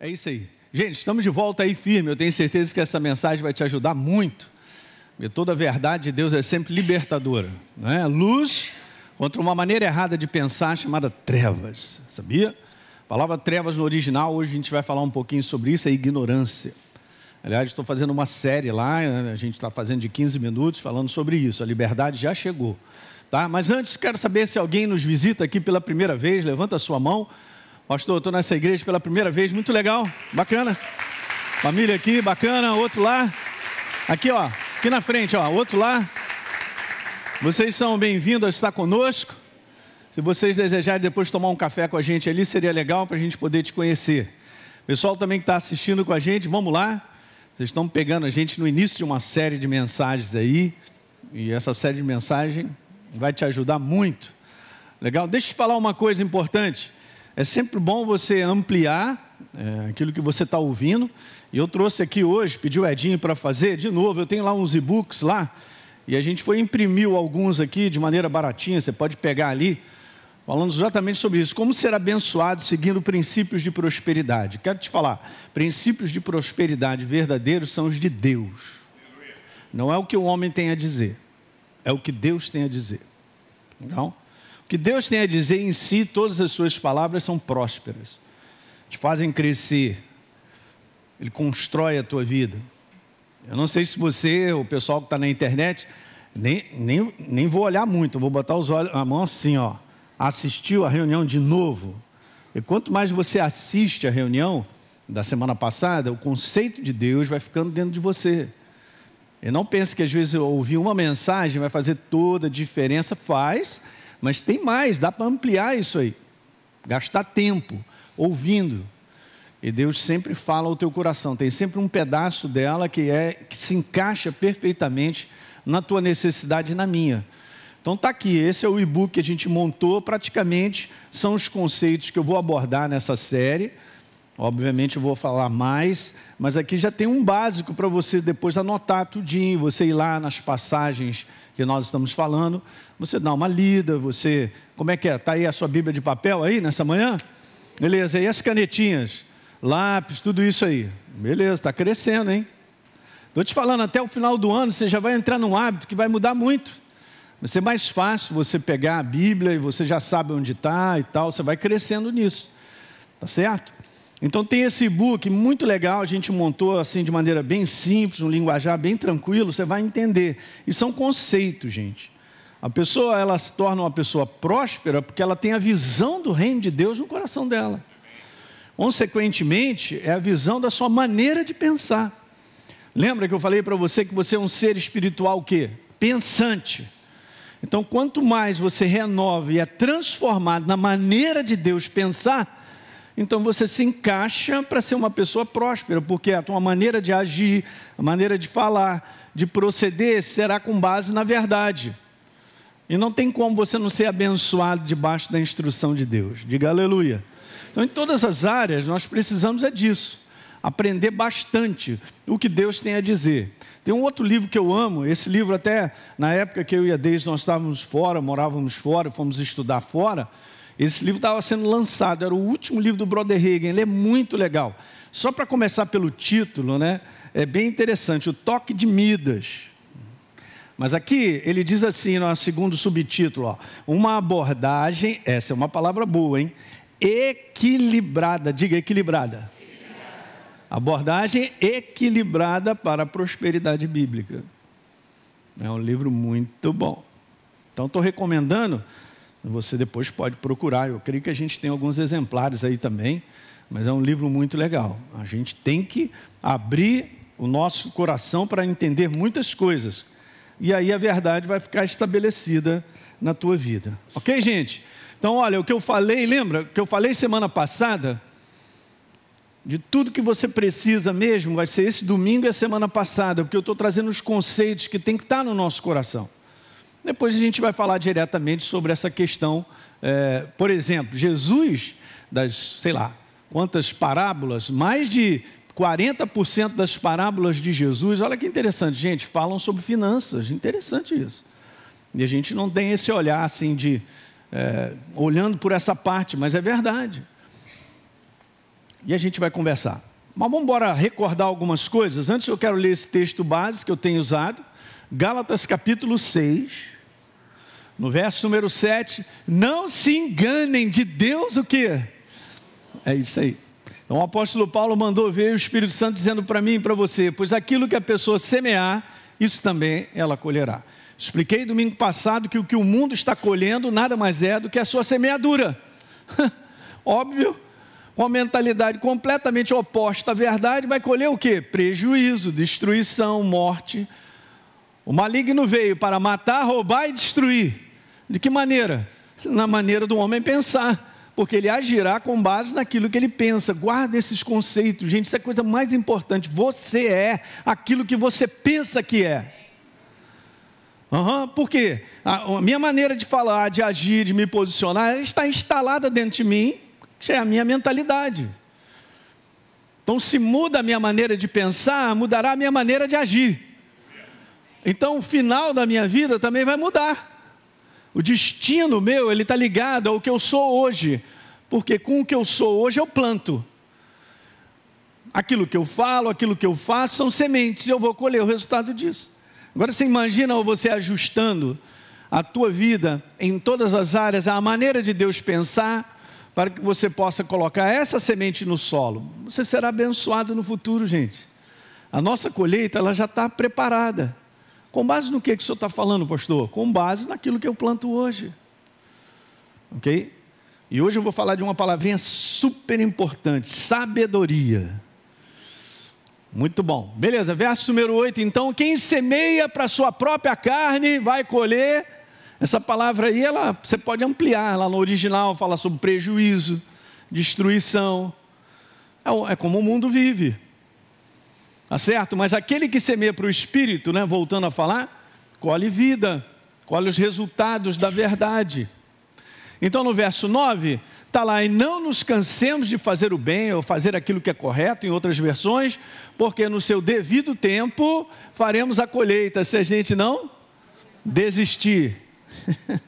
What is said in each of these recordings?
É isso aí. Gente, estamos de volta aí firme. Eu tenho certeza que essa mensagem vai te ajudar muito. Porque toda a verdade de Deus é sempre libertadora. Não é? Luz contra uma maneira errada de pensar chamada trevas. Sabia? A palavra trevas no original, hoje a gente vai falar um pouquinho sobre isso, é ignorância. Aliás, estou fazendo uma série lá, a gente está fazendo de 15 minutos falando sobre isso. A liberdade já chegou. Tá? Mas antes, quero saber se alguém nos visita aqui pela primeira vez, levanta a sua mão. Pastor, estou nessa igreja pela primeira vez, muito legal, bacana. Família aqui, bacana, outro lá. Aqui, ó, aqui na frente, ó, outro lá. Vocês são bem-vindos a estar conosco. Se vocês desejarem depois tomar um café com a gente ali, seria legal para a gente poder te conhecer. Pessoal também que está assistindo com a gente, vamos lá. Vocês estão pegando a gente no início de uma série de mensagens aí. E essa série de mensagens vai te ajudar muito. Legal? Deixa eu te falar uma coisa importante. É sempre bom você ampliar é, aquilo que você está ouvindo. E eu trouxe aqui hoje, pedi o Edinho para fazer, de novo, eu tenho lá uns e-books lá, e a gente foi imprimiu alguns aqui de maneira baratinha, você pode pegar ali, falando exatamente sobre isso, como ser abençoado seguindo princípios de prosperidade. Quero te falar, princípios de prosperidade verdadeiros são os de Deus. Não é o que o homem tem a dizer, é o que Deus tem a dizer. Não? O que Deus tem a dizer em si, todas as suas palavras são prósperas, te fazem crescer, Ele constrói a tua vida. Eu não sei se você, o pessoal que está na internet, nem, nem, nem vou olhar muito, vou botar os olhos, a mão assim, ó. Assistiu a reunião de novo. E quanto mais você assiste a reunião da semana passada, o conceito de Deus vai ficando dentro de você. E não pense que às vezes ouvir uma mensagem vai fazer toda a diferença. Faz, mas tem mais, dá para ampliar isso aí. Gastar tempo ouvindo. E Deus sempre fala ao teu coração, tem sempre um pedaço dela que é que se encaixa perfeitamente na tua necessidade e na minha. Então tá aqui, esse é o e-book que a gente montou, praticamente são os conceitos que eu vou abordar nessa série. Obviamente eu vou falar mais, mas aqui já tem um básico para você depois anotar tudinho, você ir lá nas passagens que nós estamos falando, você dá uma lida, você, como é que é? Está aí a sua Bíblia de papel aí nessa manhã? Beleza, e as canetinhas, lápis, tudo isso aí. Beleza, está crescendo, hein? Estou te falando, até o final do ano você já vai entrar num hábito que vai mudar muito. Vai ser mais fácil você pegar a Bíblia e você já sabe onde está e tal, você vai crescendo nisso. Tá certo? Então tem esse e-book muito legal, a gente montou assim de maneira bem simples, um linguajar bem tranquilo, você vai entender. E são conceitos, gente. A pessoa ela se torna uma pessoa próspera porque ela tem a visão do reino de Deus no coração dela. Consequentemente, é a visão da sua maneira de pensar. Lembra que eu falei para você que você é um ser espiritual o quê? Pensante. Então, quanto mais você renova e é transformado na maneira de Deus pensar, então você se encaixa para ser uma pessoa próspera, porque a tua maneira de agir, a maneira de falar, de proceder será com base na verdade. E não tem como você não ser abençoado debaixo da instrução de Deus. Diga aleluia. Então, em todas as áreas, nós precisamos é disso. Aprender bastante o que Deus tem a dizer. Tem um outro livro que eu amo, esse livro até na época que eu e a Deise nós estávamos fora, morávamos fora, fomos estudar fora, esse livro estava sendo lançado, era o último livro do Brother Hagen, ele é muito legal. Só para começar pelo título, né? É bem interessante, o toque de Midas. Mas aqui ele diz assim, no segundo subtítulo, ó, uma abordagem, essa é uma palavra boa, hein? Equilibrada, diga equilibrada. equilibrada. Abordagem equilibrada para a prosperidade bíblica. É um livro muito bom. Então estou recomendando você depois pode procurar. Eu creio que a gente tem alguns exemplares aí também, mas é um livro muito legal. A gente tem que abrir o nosso coração para entender muitas coisas. E aí a verdade vai ficar estabelecida na tua vida. Ok, gente? Então, olha, o que eu falei, lembra? O que eu falei semana passada, de tudo que você precisa mesmo, vai ser esse domingo e a semana passada, porque eu estou trazendo os conceitos que tem que estar no nosso coração. Depois a gente vai falar diretamente sobre essa questão. É, por exemplo, Jesus, das, sei lá, quantas parábolas, mais de 40% das parábolas de Jesus, olha que interessante, gente, falam sobre finanças, interessante isso. E a gente não tem esse olhar assim de, é, olhando por essa parte, mas é verdade. e a gente vai conversar. Mas vamos embora recordar algumas coisas. Antes eu quero ler esse texto base que eu tenho usado. Gálatas capítulo 6, no verso número 7. Não se enganem de Deus o que? É isso aí. Então o apóstolo Paulo mandou ver o Espírito Santo dizendo para mim e para você: pois aquilo que a pessoa semear, isso também ela colherá. Expliquei domingo passado que o que o mundo está colhendo nada mais é do que a sua semeadura. Óbvio, uma mentalidade completamente oposta à verdade vai colher o que? Prejuízo, destruição, morte. O maligno veio para matar, roubar e destruir. De que maneira? Na maneira do homem pensar, porque ele agirá com base naquilo que ele pensa. Guarda esses conceitos, gente, isso é a coisa mais importante. Você é aquilo que você pensa que é. Uhum, por quê? A, a, minha maneira de falar, de agir, de me posicionar, está instalada dentro de mim, que é a minha mentalidade. Então, se muda a minha maneira de pensar, mudará a minha maneira de agir. Então, o final da minha vida também vai mudar. O destino meu, ele está ligado ao que eu sou hoje, porque com o que eu sou hoje eu planto. Aquilo que eu falo, aquilo que eu faço são sementes, e eu vou colher o resultado disso. Agora você imagina você ajustando a tua vida em todas as áreas, a maneira de Deus pensar, para que você possa colocar essa semente no solo. Você será abençoado no futuro, gente. A nossa colheita ela já está preparada. Com base no que, que o senhor está falando, pastor? Com base naquilo que eu planto hoje. Ok? E hoje eu vou falar de uma palavrinha super importante: sabedoria. Muito bom. Beleza, verso número 8. Então, quem semeia para sua própria carne vai colher. Essa palavra aí, ela, você pode ampliar. Lá no original fala sobre prejuízo, destruição. É, é como o mundo vive. Tá certo? Mas aquele que semeia para o espírito, né, voltando a falar, colhe vida, colhe os resultados da verdade. Então, no verso 9, está lá, e não nos cansemos de fazer o bem ou fazer aquilo que é correto, em outras versões, porque no seu devido tempo faremos a colheita, se a gente não desistir.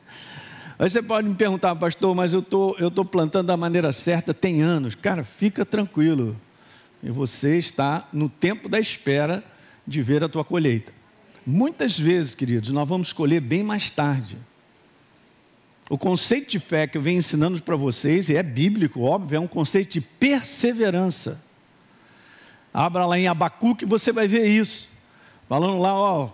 Aí você pode me perguntar, pastor, mas eu tô, estou tô plantando da maneira certa tem anos. Cara, fica tranquilo. E você está no tempo da espera de ver a tua colheita. Muitas vezes, queridos, nós vamos colher bem mais tarde. O conceito de fé que eu venho ensinando para vocês, e é bíblico, óbvio, é um conceito de perseverança. Abra lá em Abacuque, você vai ver isso. Falando lá, ó,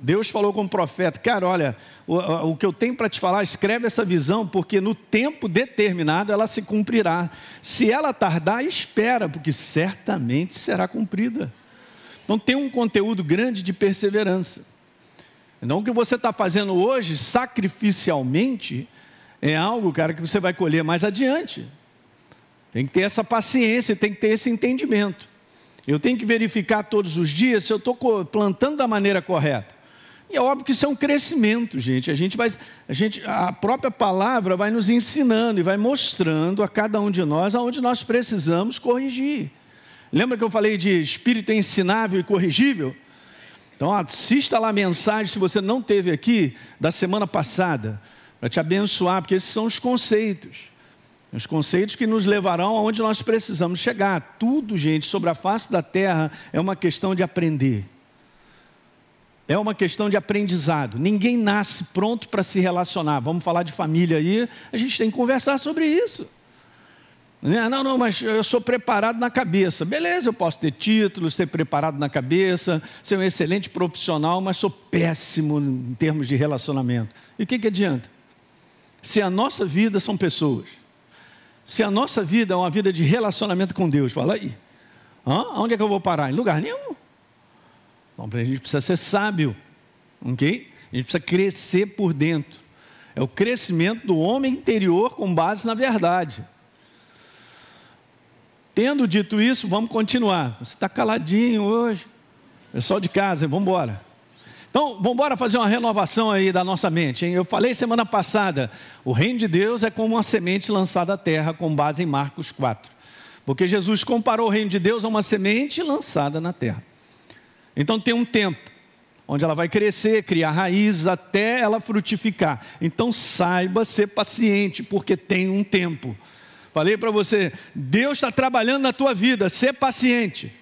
Deus falou com o profeta, cara, olha, o, o que eu tenho para te falar, escreve essa visão, porque no tempo determinado ela se cumprirá. Se ela tardar, espera, porque certamente será cumprida. Então tem um conteúdo grande de perseverança. Então o que você está fazendo hoje, sacrificialmente, é algo, cara, que você vai colher mais adiante. Tem que ter essa paciência, tem que ter esse entendimento. Eu tenho que verificar todos os dias se eu estou plantando da maneira correta. E é óbvio que isso é um crescimento, gente. A gente vai, a gente, a própria palavra vai nos ensinando e vai mostrando a cada um de nós aonde nós precisamos corrigir. Lembra que eu falei de espírito ensinável e corrigível? Então assista lá a mensagem, se você não teve aqui, da semana passada para te abençoar, porque esses são os conceitos. Os conceitos que nos levarão aonde nós precisamos chegar. Tudo, gente, sobre a face da terra é uma questão de aprender. É uma questão de aprendizado. Ninguém nasce pronto para se relacionar. Vamos falar de família aí, a gente tem que conversar sobre isso. Né? Não, não, mas eu sou preparado na cabeça. Beleza, eu posso ter título, ser preparado na cabeça, ser um excelente profissional, mas sou péssimo em termos de relacionamento. E o que, que adianta? se a nossa vida são pessoas, se a nossa vida é uma vida de relacionamento com Deus, fala aí, Hã? onde é que eu vou parar? Em lugar nenhum. Então a gente precisa ser sábio, ok? A gente precisa crescer por dentro. É o crescimento do homem interior com base na verdade. Tendo dito isso, vamos continuar. Você está caladinho hoje. Pessoal de casa, vamos embora. Então, vamos embora fazer uma renovação aí da nossa mente. Hein? Eu falei semana passada, o reino de Deus é como uma semente lançada à terra, com base em Marcos 4. Porque Jesus comparou o reino de Deus a uma semente lançada na terra. Então tem um tempo onde ela vai crescer, criar raízes até ela frutificar. Então saiba ser paciente, porque tem um tempo. Falei para você, Deus está trabalhando na tua vida, ser paciente.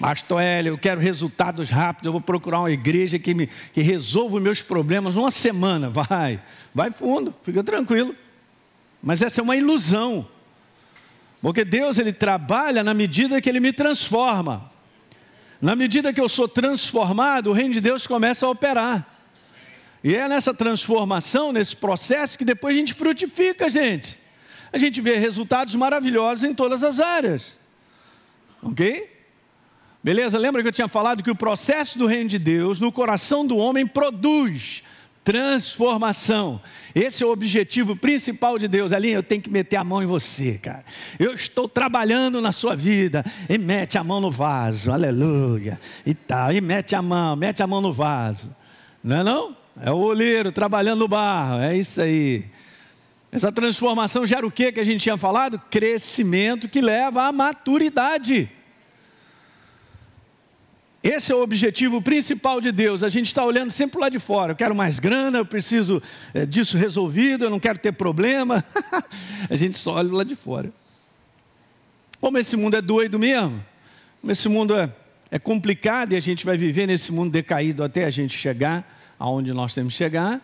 Pastor Hélio, eu quero resultados rápidos, eu vou procurar uma igreja que, me, que resolva os meus problemas numa semana. Vai, vai fundo, fica tranquilo. Mas essa é uma ilusão. Porque Deus ele trabalha na medida que ele me transforma. Na medida que eu sou transformado, o reino de Deus começa a operar. E é nessa transformação, nesse processo, que depois a gente frutifica, gente. A gente vê resultados maravilhosos em todas as áreas. Ok? Beleza? Lembra que eu tinha falado que o processo do reino de Deus no coração do homem produz transformação. Esse é o objetivo principal de Deus. Ali eu tenho que meter a mão em você, cara. Eu estou trabalhando na sua vida. E mete a mão no vaso, aleluia. E tal. E mete a mão, mete a mão no vaso. Não é não? É o oleiro trabalhando no barro. É isso aí. Essa transformação gera o que que a gente tinha falado? Crescimento que leva à maturidade. Esse é o objetivo principal de Deus. A gente está olhando sempre lá de fora. Eu quero mais grana, eu preciso é, disso resolvido, eu não quero ter problema. a gente só olha lá de fora. Como esse mundo é doido mesmo, como esse mundo é, é complicado e a gente vai viver nesse mundo decaído até a gente chegar aonde nós temos que chegar,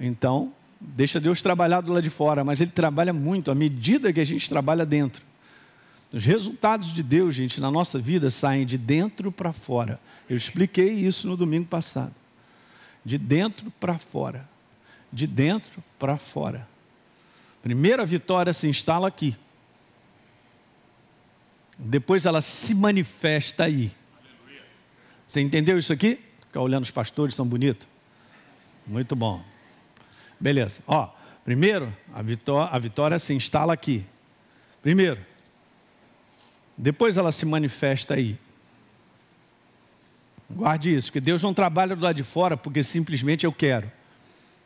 então, deixa Deus trabalhar do lado de fora, mas Ele trabalha muito à medida que a gente trabalha dentro. Os resultados de Deus, gente, na nossa vida saem de dentro para fora. Eu expliquei isso no domingo passado. De dentro para fora. De dentro para fora. Primeira vitória se instala aqui. Depois ela se manifesta aí. Você entendeu isso aqui? Ficar olhando os pastores, são bonitos. Muito bom. Beleza. Ó, primeiro, a vitória, a vitória se instala aqui. Primeiro, depois ela se manifesta aí. Guarde isso, porque Deus não trabalha do lado de fora porque simplesmente eu quero.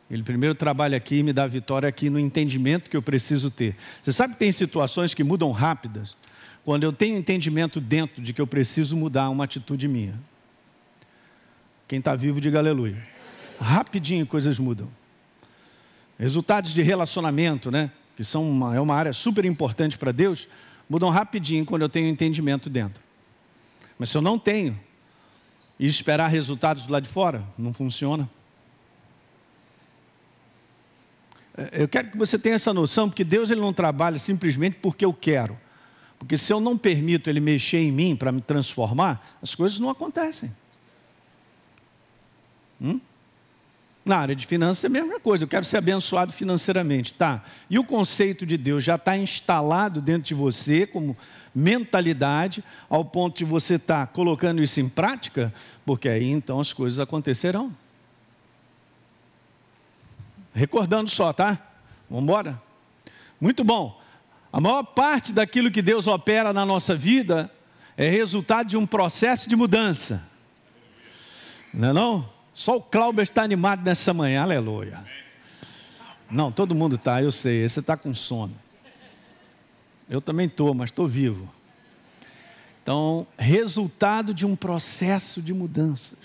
Ele primeiro trabalha aqui e me dá vitória aqui no entendimento que eu preciso ter. Você sabe que tem situações que mudam rápidas? Quando eu tenho entendimento dentro de que eu preciso mudar uma atitude minha. Quem está vivo, diga aleluia. Rapidinho coisas mudam. Resultados de relacionamento, né? Que são uma, é uma área super importante para Deus mudam rapidinho quando eu tenho entendimento dentro. Mas se eu não tenho, e esperar resultados do lado de fora, não funciona. É, eu quero que você tenha essa noção, porque Deus ele não trabalha simplesmente porque eu quero. Porque se eu não permito Ele mexer em mim para me transformar, as coisas não acontecem. Hum? Na área de finanças é a mesma coisa, eu quero ser abençoado financeiramente, tá? E o conceito de Deus já está instalado dentro de você como mentalidade, ao ponto de você estar tá colocando isso em prática, porque aí então as coisas acontecerão. Recordando só, tá? Vamos embora? Muito bom. A maior parte daquilo que Deus opera na nossa vida é resultado de um processo de mudança. Não é não? Só o Cláudio está animado nessa manhã, aleluia. Não, todo mundo está, eu sei, você está com sono. Eu também estou, mas estou vivo. Então, resultado de um processo de mudanças.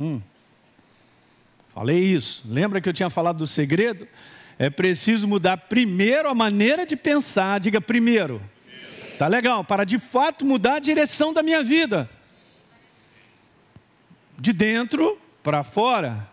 Hum. Falei isso. Lembra que eu tinha falado do segredo? É preciso mudar primeiro a maneira de pensar. Diga primeiro. Tá legal, para de fato mudar a direção da minha vida. De dentro para fora.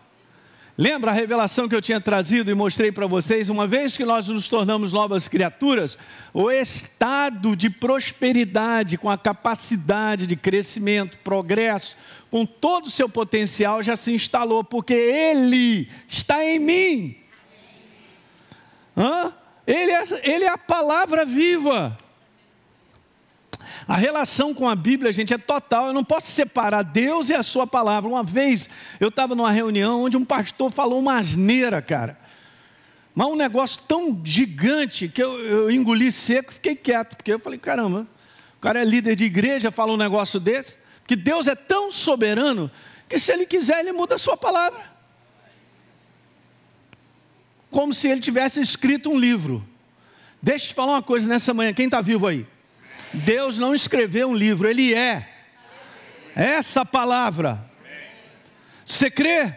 Lembra a revelação que eu tinha trazido e mostrei para vocês? Uma vez que nós nos tornamos novas criaturas, o estado de prosperidade, com a capacidade de crescimento, progresso, com todo o seu potencial já se instalou, porque Ele está em mim. Hã? Ele, é, ele é a palavra viva. A relação com a Bíblia, gente, é total. Eu não posso separar Deus e a sua palavra. Uma vez eu estava numa reunião onde um pastor falou uma asneira, cara. Mas um negócio tão gigante que eu, eu engoli seco e fiquei quieto, porque eu falei, caramba, o cara é líder de igreja, fala um negócio desse, que Deus é tão soberano que se ele quiser, ele muda a sua palavra. Como se ele tivesse escrito um livro. Deixa eu te falar uma coisa nessa manhã, quem está vivo aí? Deus não escreveu um livro, Ele é. Essa palavra. Você crê?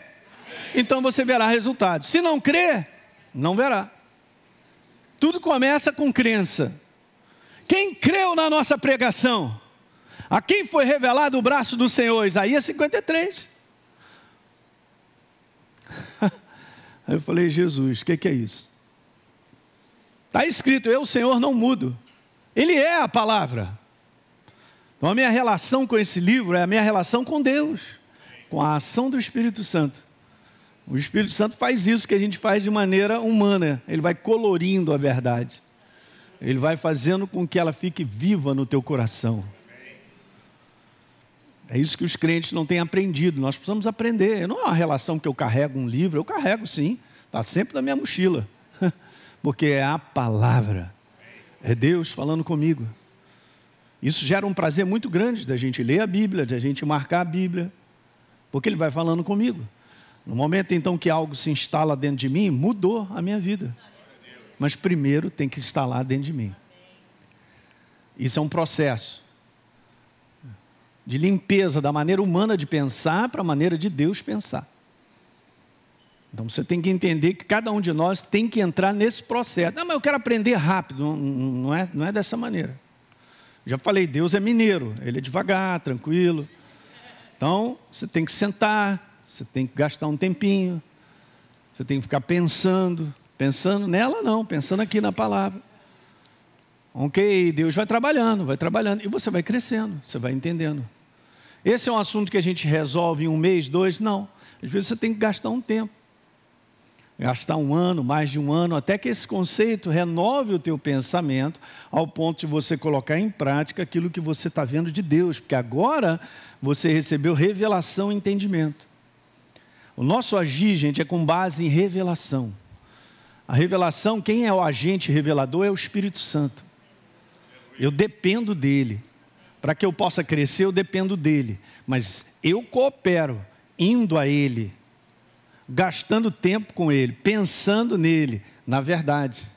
Então você verá resultados. Se não crê, não verá. Tudo começa com crença. Quem creu na nossa pregação? A quem foi revelado o braço do Senhor? Isaías 53. Aí eu falei, Jesus, o que, que é isso? Está escrito, eu, Senhor, não mudo. Ele é a palavra. Então a minha relação com esse livro é a minha relação com Deus, com a ação do Espírito Santo. O Espírito Santo faz isso que a gente faz de maneira humana, ele vai colorindo a verdade. Ele vai fazendo com que ela fique viva no teu coração. É isso que os crentes não têm aprendido. Nós precisamos aprender. Não é uma relação que eu carrego um livro, eu carrego sim. Está sempre na minha mochila. Porque é a palavra. É Deus falando comigo. Isso gera um prazer muito grande da gente ler a Bíblia, da gente marcar a Bíblia. Porque Ele vai falando comigo. No momento então que algo se instala dentro de mim, mudou a minha vida. Mas primeiro tem que instalar dentro de mim. Isso é um processo de limpeza da maneira humana de pensar para a maneira de Deus pensar. Então você tem que entender que cada um de nós tem que entrar nesse processo. Não, mas eu quero aprender rápido. Não, não, é, não é dessa maneira. Já falei, Deus é mineiro, Ele é devagar, tranquilo. Então você tem que sentar, você tem que gastar um tempinho, você tem que ficar pensando, pensando nela não, pensando aqui na palavra. Ok, Deus vai trabalhando, vai trabalhando, e você vai crescendo, você vai entendendo. Esse é um assunto que a gente resolve em um mês, dois? Não. Às vezes você tem que gastar um tempo. Gastar um ano, mais de um ano, até que esse conceito renove o teu pensamento, ao ponto de você colocar em prática aquilo que você está vendo de Deus, porque agora você recebeu revelação e entendimento. O nosso agir, gente, é com base em revelação. A revelação, quem é o agente revelador é o Espírito Santo. Eu dependo dele. Para que eu possa crescer, eu dependo dele. Mas eu coopero indo a ele, gastando tempo com ele, pensando nele, na verdade.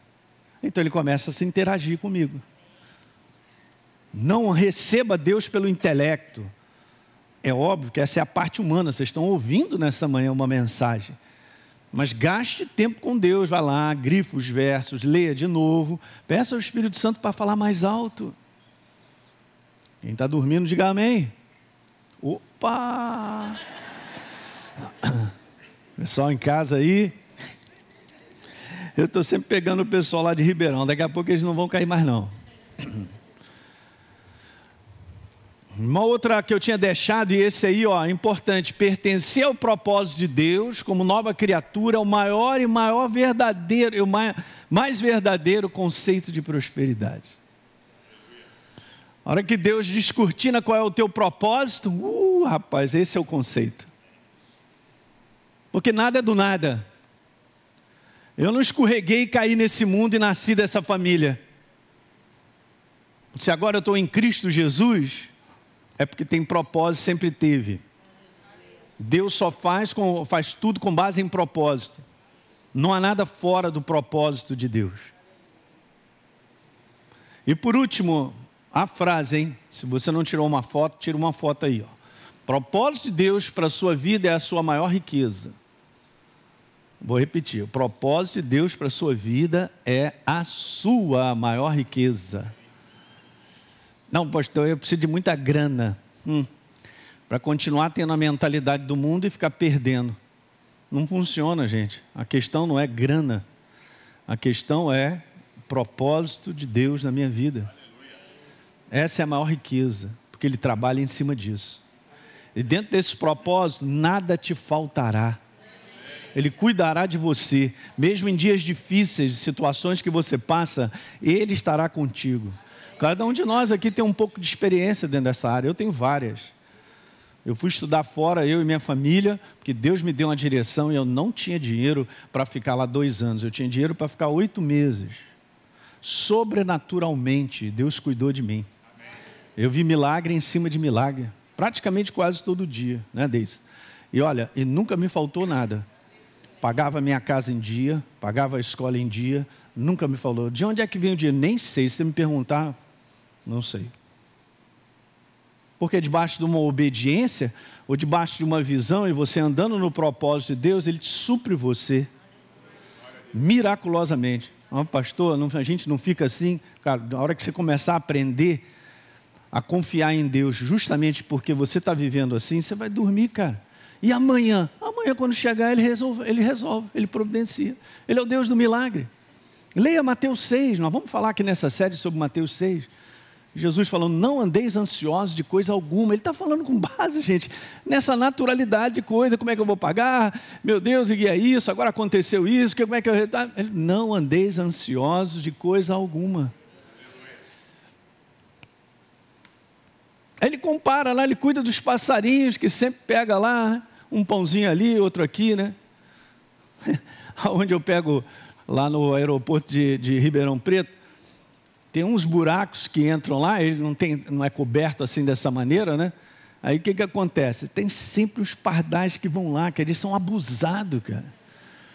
Então ele começa a se interagir comigo. Não receba Deus pelo intelecto, é óbvio que essa é a parte humana, vocês estão ouvindo nessa manhã uma mensagem. Mas gaste tempo com Deus, vá lá, grifa os versos, leia de novo, peça ao Espírito Santo para falar mais alto. Quem está dormindo, diga amém. Opa! Pessoal em casa aí. Eu estou sempre pegando o pessoal lá de Ribeirão, daqui a pouco eles não vão cair mais não. Uma outra que eu tinha deixado, e esse aí, ó, importante, pertencer ao propósito de Deus como nova criatura, é o maior e maior verdadeiro, o mais verdadeiro conceito de prosperidade. A hora que Deus descortina qual é o teu propósito, uh, rapaz, esse é o conceito. Porque nada é do nada. Eu não escorreguei e caí nesse mundo e nasci dessa família. Se agora eu estou em Cristo Jesus, é porque tem propósito, sempre teve. Deus só faz, com, faz tudo com base em propósito. Não há nada fora do propósito de Deus. E por último, a frase, hein? Se você não tirou uma foto, tira uma foto aí. Ó. Propósito de Deus para a sua vida é a sua maior riqueza. Vou repetir: o propósito de Deus para a sua vida é a sua maior riqueza. Não, pastor, eu preciso de muita grana hum, para continuar tendo a mentalidade do mundo e ficar perdendo. Não funciona, gente. A questão não é grana. A questão é propósito de Deus na minha vida. Essa é a maior riqueza, porque Ele trabalha em cima disso. E dentro desse propósito, nada te faltará. Ele cuidará de você, mesmo em dias difíceis, situações que você passa, Ele estará contigo. Cada um de nós aqui tem um pouco de experiência dentro dessa área. Eu tenho várias. Eu fui estudar fora, eu e minha família, porque Deus me deu uma direção e eu não tinha dinheiro para ficar lá dois anos. Eu tinha dinheiro para ficar oito meses. Sobrenaturalmente, Deus cuidou de mim. Eu vi milagre em cima de milagre, praticamente quase todo dia, né, Deise? E olha, e nunca me faltou nada. Pagava minha casa em dia, pagava a escola em dia, nunca me falou. De onde é que vem o dinheiro? Nem sei. Se você me perguntar, não sei. Porque debaixo de uma obediência, ou debaixo de uma visão, e você andando no propósito de Deus, Ele te supre você miraculosamente. Não, pastor, não, a gente não fica assim. Cara, na hora que você começar a aprender a confiar em Deus, justamente porque você está vivendo assim, você vai dormir, cara. E amanhã? Amanhã, quando chegar, ele resolve, ele resolve, ele providencia. Ele é o Deus do milagre. Leia Mateus 6, nós vamos falar aqui nessa série sobre Mateus 6. Jesus falando, não andeis ansiosos de coisa alguma. Ele está falando com base, gente, nessa naturalidade de coisa. Como é que eu vou pagar? Meu Deus, e é isso? Agora aconteceu isso. Como é que eu. Não andeis ansiosos de coisa alguma. Ele compara lá, ele cuida dos passarinhos, que sempre pega lá um pãozinho ali, outro aqui, né? Onde eu pego lá no aeroporto de, de Ribeirão Preto, tem uns buracos que entram lá, ele não, tem, não é coberto assim dessa maneira, né? Aí o que, que acontece? Tem sempre os pardais que vão lá, que eles são abusados, cara.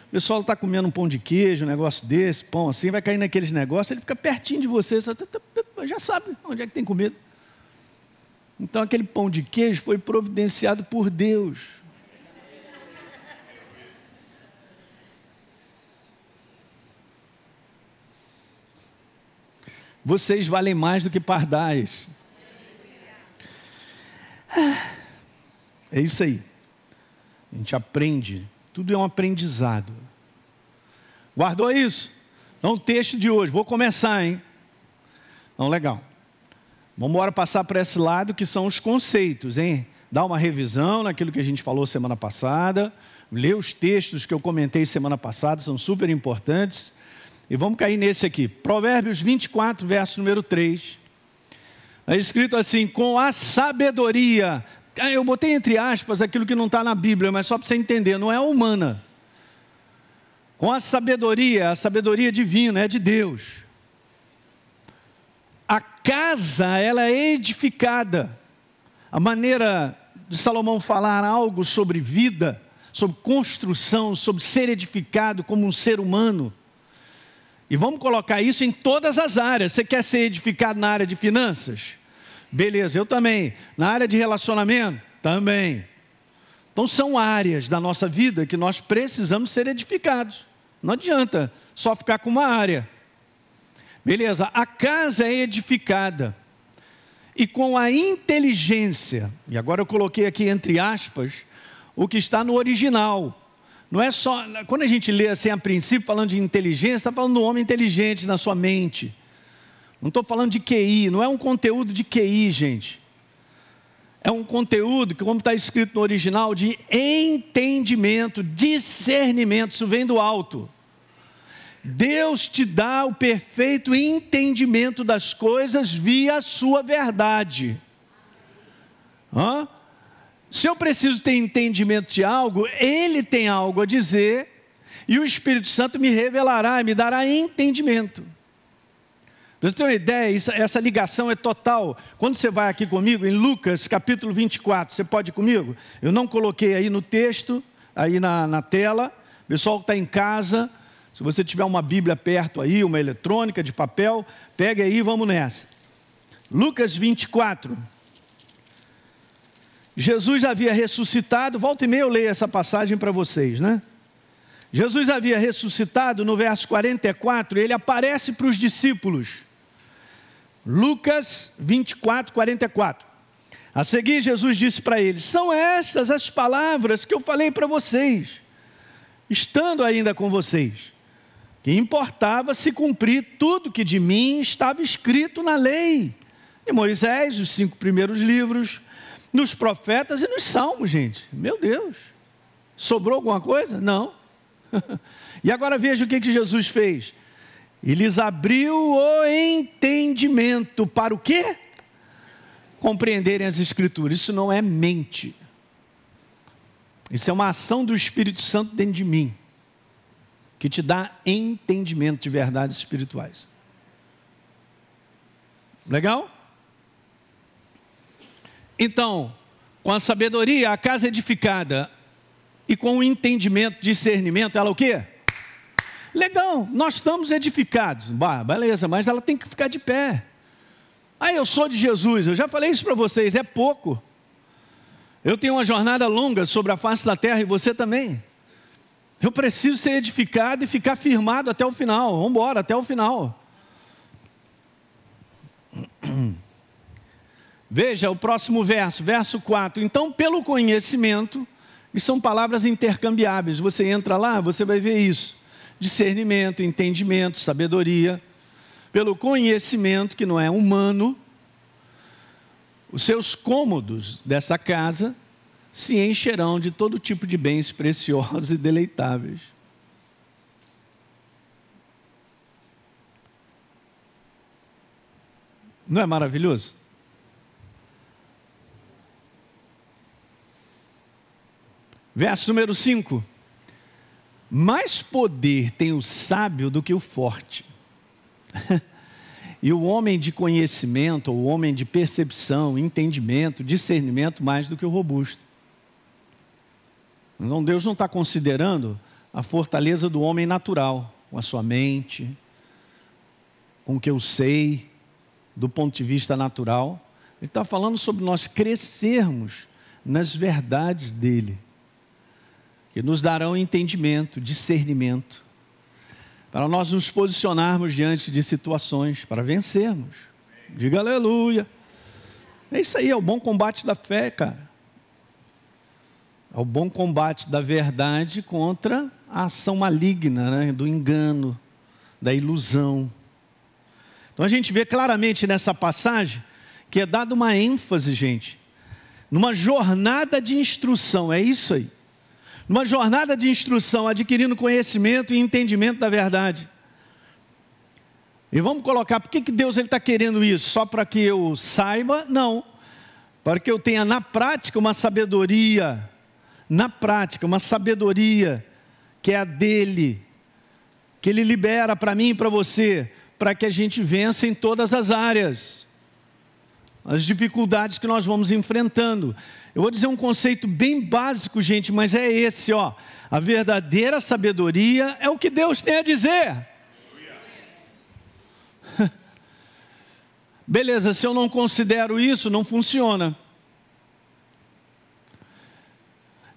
O pessoal está comendo um pão de queijo, um negócio desse, pão assim, vai cair naqueles negócios, ele fica pertinho de você, você já sabe onde é que tem comida. Então aquele pão de queijo foi providenciado por Deus. Vocês valem mais do que pardais. É isso aí. A gente aprende. Tudo é um aprendizado. Guardou isso? Então, o texto de hoje. Vou começar, hein? Então, legal. Vamos embora passar para esse lado que são os conceitos, hein? Dar uma revisão naquilo que a gente falou semana passada. Ler os textos que eu comentei semana passada, são super importantes. E vamos cair nesse aqui. Provérbios 24, verso número 3. É escrito assim: com a sabedoria. Ah, eu botei entre aspas aquilo que não está na Bíblia, mas só para você entender, não é humana. Com a sabedoria, a sabedoria divina, é de Deus. A casa, ela é edificada. A maneira de Salomão falar algo sobre vida, sobre construção, sobre ser edificado como um ser humano e vamos colocar isso em todas as áreas. Você quer ser edificado na área de finanças? Beleza, eu também. Na área de relacionamento? Também. Então são áreas da nossa vida que nós precisamos ser edificados. Não adianta só ficar com uma área. Beleza, a casa é edificada. E com a inteligência, e agora eu coloquei aqui entre aspas, o que está no original. Não é só. Quando a gente lê assim a princípio, falando de inteligência, está falando do homem inteligente na sua mente. Não estou falando de QI, não é um conteúdo de QI, gente. É um conteúdo que, como está escrito no original, de entendimento, discernimento, isso vem do alto. Deus te dá o perfeito entendimento das coisas via a sua verdade. Hã? Se eu preciso ter entendimento de algo, Ele tem algo a dizer, e o Espírito Santo me revelará e me dará entendimento. Para você ter uma ideia, essa ligação é total. Quando você vai aqui comigo, em Lucas capítulo 24, você pode ir comigo? Eu não coloquei aí no texto, aí na, na tela. O pessoal que está em casa, se você tiver uma Bíblia perto aí, uma eletrônica de papel, pega aí e vamos nessa. Lucas 24. Jesus havia ressuscitado, volta e meia eu leio essa passagem para vocês, né? Jesus havia ressuscitado no verso 44, ele aparece para os discípulos. Lucas 24, 44. A seguir, Jesus disse para eles: São estas as palavras que eu falei para vocês, estando ainda com vocês, que importava se cumprir tudo que de mim estava escrito na lei, de Moisés, os cinco primeiros livros, nos profetas e nos salmos, gente. Meu Deus. Sobrou alguma coisa? Não. e agora veja o que, que Jesus fez. Ele lhes abriu o entendimento para o quê? Compreenderem as Escrituras. Isso não é mente. Isso é uma ação do Espírito Santo dentro de mim, que te dá entendimento de verdades espirituais. Legal? Então, com a sabedoria, a casa edificada, e com o entendimento, discernimento, ela o quê? Legal, nós estamos edificados. Bah, beleza, mas ela tem que ficar de pé. Ah, eu sou de Jesus, eu já falei isso para vocês, é pouco. Eu tenho uma jornada longa sobre a face da terra e você também. Eu preciso ser edificado e ficar firmado até o final. Vamos embora, até o final. Veja o próximo verso, verso 4. Então, pelo conhecimento, e são palavras intercambiáveis. Você entra lá, você vai ver isso: discernimento, entendimento, sabedoria. Pelo conhecimento, que não é humano, os seus cômodos dessa casa se encherão de todo tipo de bens preciosos e deleitáveis. Não é maravilhoso? Verso número 5. Mais poder tem o sábio do que o forte. e o homem de conhecimento, o homem de percepção, entendimento, discernimento, mais do que o robusto. Então Deus não está considerando a fortaleza do homem natural, com a sua mente, com o que eu sei, do ponto de vista natural. Ele está falando sobre nós crescermos nas verdades dele que nos darão entendimento, discernimento, para nós nos posicionarmos diante de situações, para vencermos. Diga aleluia. É isso aí, é o bom combate da fé, cara. É o bom combate da verdade contra a ação maligna, né? do engano, da ilusão. Então a gente vê claramente nessa passagem que é dada uma ênfase, gente, numa jornada de instrução, é isso aí numa jornada de instrução, adquirindo conhecimento e entendimento da verdade. E vamos colocar, por que, que Deus está querendo isso? Só para que eu saiba? Não. Para que eu tenha na prática uma sabedoria, na prática, uma sabedoria que é a dele, que ele libera para mim e para você, para que a gente vença em todas as áreas, as dificuldades que nós vamos enfrentando. Eu vou dizer um conceito bem básico, gente, mas é esse, ó. A verdadeira sabedoria é o que Deus tem a dizer. Beleza, se eu não considero isso, não funciona.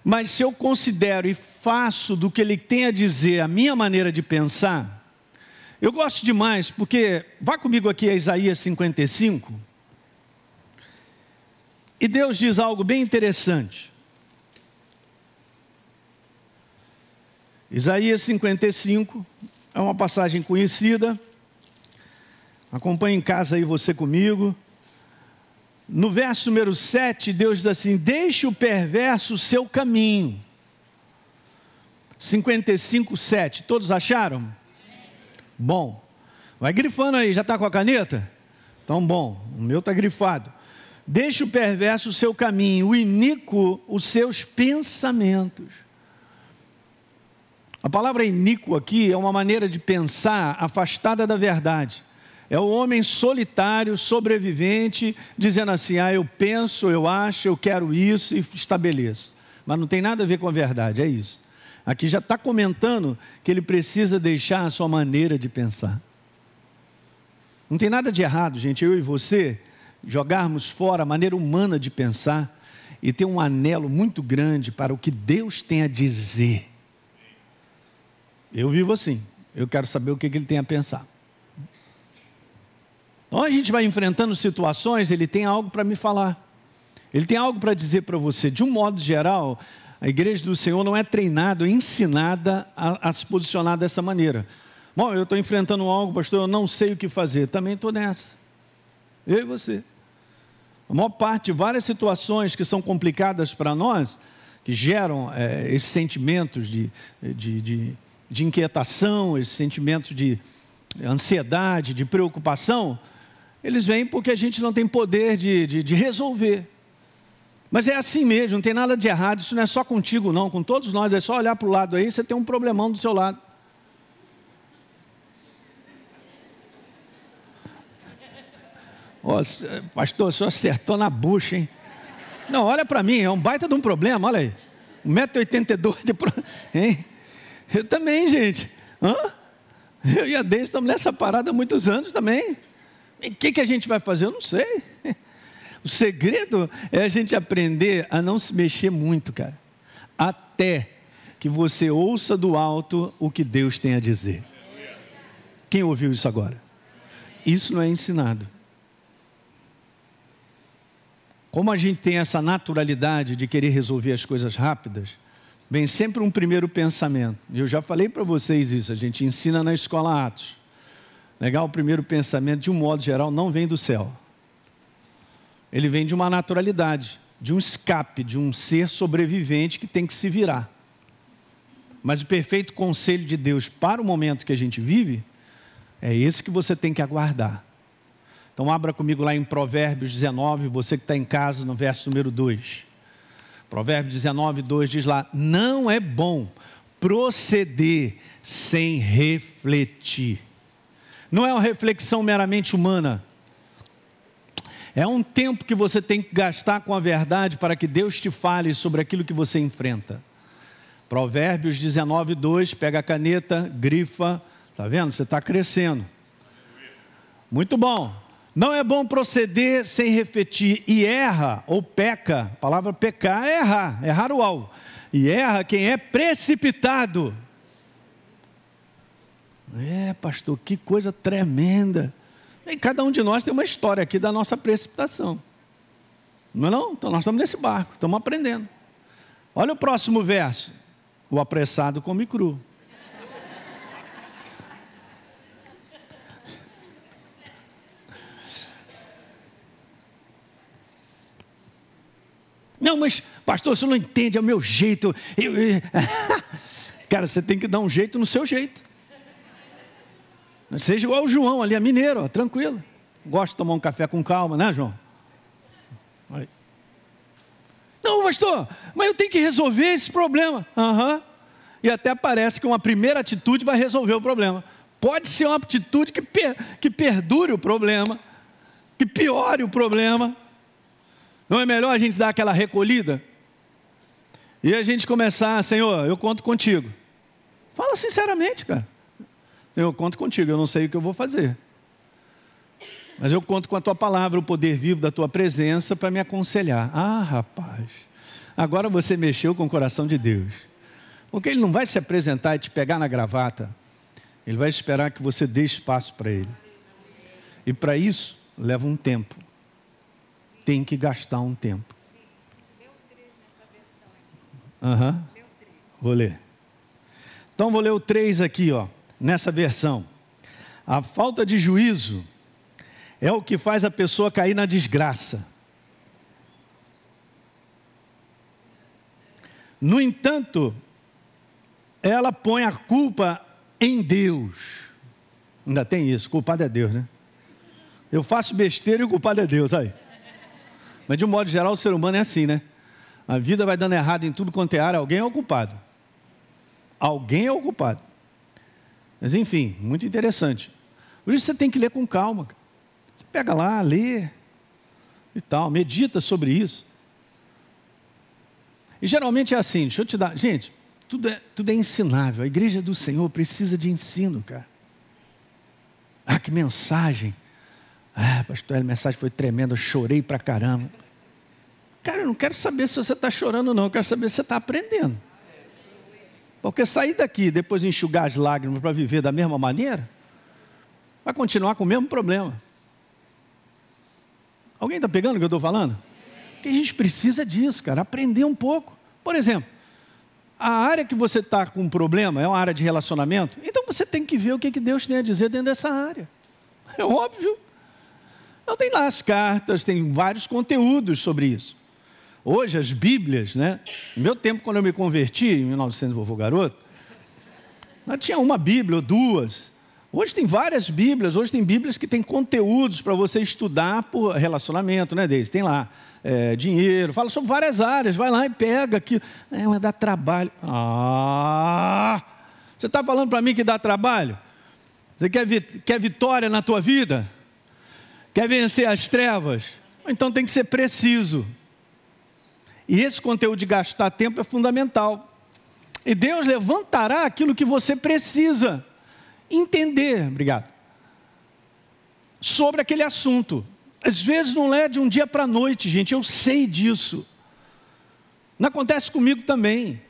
Mas se eu considero e faço do que ele tem a dizer a minha maneira de pensar, eu gosto demais, porque vá comigo aqui a Isaías 55. E Deus diz algo bem interessante. Isaías 55 é uma passagem conhecida. Acompanhe em casa aí você comigo. No verso número 7, Deus diz assim: Deixe o perverso seu caminho. 55, 7. Todos acharam? Bom. Vai grifando aí, já está com a caneta? Então, bom. O meu está grifado. Deixe o perverso o seu caminho, o iníquo os seus pensamentos. A palavra iníquo aqui é uma maneira de pensar afastada da verdade. É o homem solitário, sobrevivente, dizendo assim: ah, eu penso, eu acho, eu quero isso e estabeleço. Mas não tem nada a ver com a verdade, é isso. Aqui já está comentando que ele precisa deixar a sua maneira de pensar. Não tem nada de errado, gente, eu e você jogarmos fora a maneira humana de pensar e ter um anelo muito grande para o que Deus tem a dizer. Eu vivo assim, eu quero saber o que ele tem a pensar. Então a gente vai enfrentando situações, ele tem algo para me falar. Ele tem algo para dizer para você. De um modo geral, a igreja do Senhor não é treinada, é ensinada a, a se posicionar dessa maneira. Bom, eu estou enfrentando algo, pastor, eu não sei o que fazer. Também estou nessa. Eu e você. A maior parte, várias situações que são complicadas para nós, que geram é, esses sentimentos de, de, de, de inquietação, esses sentimentos de ansiedade, de preocupação, eles vêm porque a gente não tem poder de, de, de, resolver. Mas é assim mesmo, não tem nada de errado, isso não é só contigo, não, com todos nós, é só olhar para o lado aí, você tem um problemão do seu lado. Oh, pastor, o senhor acertou na bucha, hein? Não, olha para mim, é um baita de um problema, olha aí. 1,82m de. Pro... Hein? Eu também, gente. Hã? Eu e a Deise estamos nessa parada há muitos anos também. O que, que a gente vai fazer? Eu não sei. O segredo é a gente aprender a não se mexer muito, cara. Até que você ouça do alto o que Deus tem a dizer. Quem ouviu isso agora? Isso não é ensinado. Como a gente tem essa naturalidade de querer resolver as coisas rápidas, vem sempre um primeiro pensamento. Eu já falei para vocês isso, a gente ensina na escola Atos. Legal? O primeiro pensamento, de um modo geral, não vem do céu. Ele vem de uma naturalidade, de um escape, de um ser sobrevivente que tem que se virar. Mas o perfeito conselho de Deus para o momento que a gente vive é esse que você tem que aguardar. Então, abra comigo lá em Provérbios 19, você que está em casa, no verso número 2. Provérbios 19, 2 diz lá: Não é bom proceder sem refletir. Não é uma reflexão meramente humana. É um tempo que você tem que gastar com a verdade para que Deus te fale sobre aquilo que você enfrenta. Provérbios 19, 2, pega a caneta, grifa, Está vendo? Você está crescendo. Muito bom. Não é bom proceder sem refletir e erra ou peca. A palavra pecar é errar, errar o alvo. E erra quem é precipitado. É, pastor, que coisa tremenda. E cada um de nós tem uma história aqui da nossa precipitação. Não é não? Então nós estamos nesse barco, estamos aprendendo. Olha o próximo verso. O apressado come cru. Não, mas, pastor, você não entende, é o meu jeito. Eu, eu... Cara, você tem que dar um jeito no seu jeito. Seja igual o João ali, é mineiro, ó, tranquilo. Gosta de tomar um café com calma, né, João? Não, pastor, mas eu tenho que resolver esse problema. Uhum. E até parece que uma primeira atitude vai resolver o problema. Pode ser uma atitude que, per, que perdure o problema, que piore o problema. Não é melhor a gente dar aquela recolhida? E a gente começar, Senhor, eu conto contigo. Fala sinceramente, cara. Senhor, eu conto contigo, eu não sei o que eu vou fazer. Mas eu conto com a tua palavra, o poder vivo da tua presença para me aconselhar. Ah, rapaz, agora você mexeu com o coração de Deus. Porque Ele não vai se apresentar e te pegar na gravata. Ele vai esperar que você dê espaço para Ele. E para isso, leva um tempo tem que gastar um tempo. Aham. Uhum. Vou ler. Então vou ler o 3 aqui, ó, nessa versão. A falta de juízo é o que faz a pessoa cair na desgraça. No entanto, ela põe a culpa em Deus. Ainda tem isso, culpado é Deus, né? Eu faço besteira e o culpado é Deus, aí. Mas de um modo geral, o ser humano é assim, né? A vida vai dando errado em tudo quanto é área, alguém é o culpado. Alguém é o culpado. Mas enfim, muito interessante. Por isso você tem que ler com calma. Você pega lá, lê e tal, medita sobre isso. E geralmente é assim, deixa eu te dar. Gente, tudo é, tudo é ensinável. A igreja do Senhor precisa de ensino, cara. Ah, que mensagem. Ah, pastor, a mensagem foi tremenda, eu chorei pra caramba. Cara, eu não quero saber se você está chorando, não, eu quero saber se você está aprendendo. Porque sair daqui depois de enxugar as lágrimas para viver da mesma maneira, vai continuar com o mesmo problema. Alguém está pegando o que eu estou falando? Porque a gente precisa disso, cara, aprender um pouco. Por exemplo, a área que você está com um problema é uma área de relacionamento, então você tem que ver o que, que Deus tem a dizer dentro dessa área. É óbvio. Então tem lá as cartas, tem vários conteúdos sobre isso. Hoje as Bíblias, né? No meu tempo, quando eu me converti, em 1900, vovô garoto, não tinha uma Bíblia ou duas. Hoje tem várias Bíblias, hoje tem Bíblias que tem conteúdos para você estudar por relacionamento, né, Deise? Tem lá é, dinheiro, fala sobre várias áreas, vai lá e pega aqui. É, mas dá trabalho. Ah! Você está falando para mim que dá trabalho? Você quer, quer vitória na tua vida? Quer vencer as trevas? Então tem que ser preciso. E esse conteúdo de gastar tempo é fundamental. E Deus levantará aquilo que você precisa entender, obrigado, sobre aquele assunto. Às vezes não é de um dia para a noite, gente, eu sei disso. Não acontece comigo também.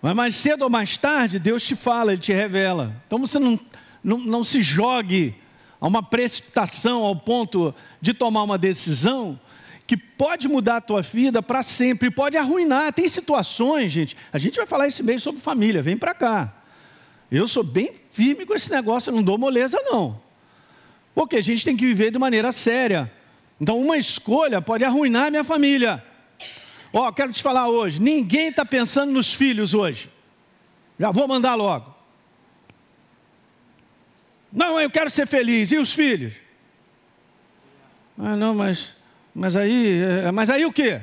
Mas mais cedo ou mais tarde, Deus te fala, Ele te revela. Então você não, não, não se jogue a uma precipitação ao ponto de tomar uma decisão que pode mudar a tua vida para sempre, pode arruinar. Tem situações, gente. A gente vai falar esse mês sobre família, vem para cá. Eu sou bem firme com esse negócio, eu não dou moleza, não. Porque a gente tem que viver de maneira séria. Então, uma escolha pode arruinar a minha família. Ó, oh, quero te falar hoje: ninguém está pensando nos filhos hoje. Já vou mandar logo. Não, eu quero ser feliz. E os filhos? Ah, não, mas, mas aí, é, mas aí o quê?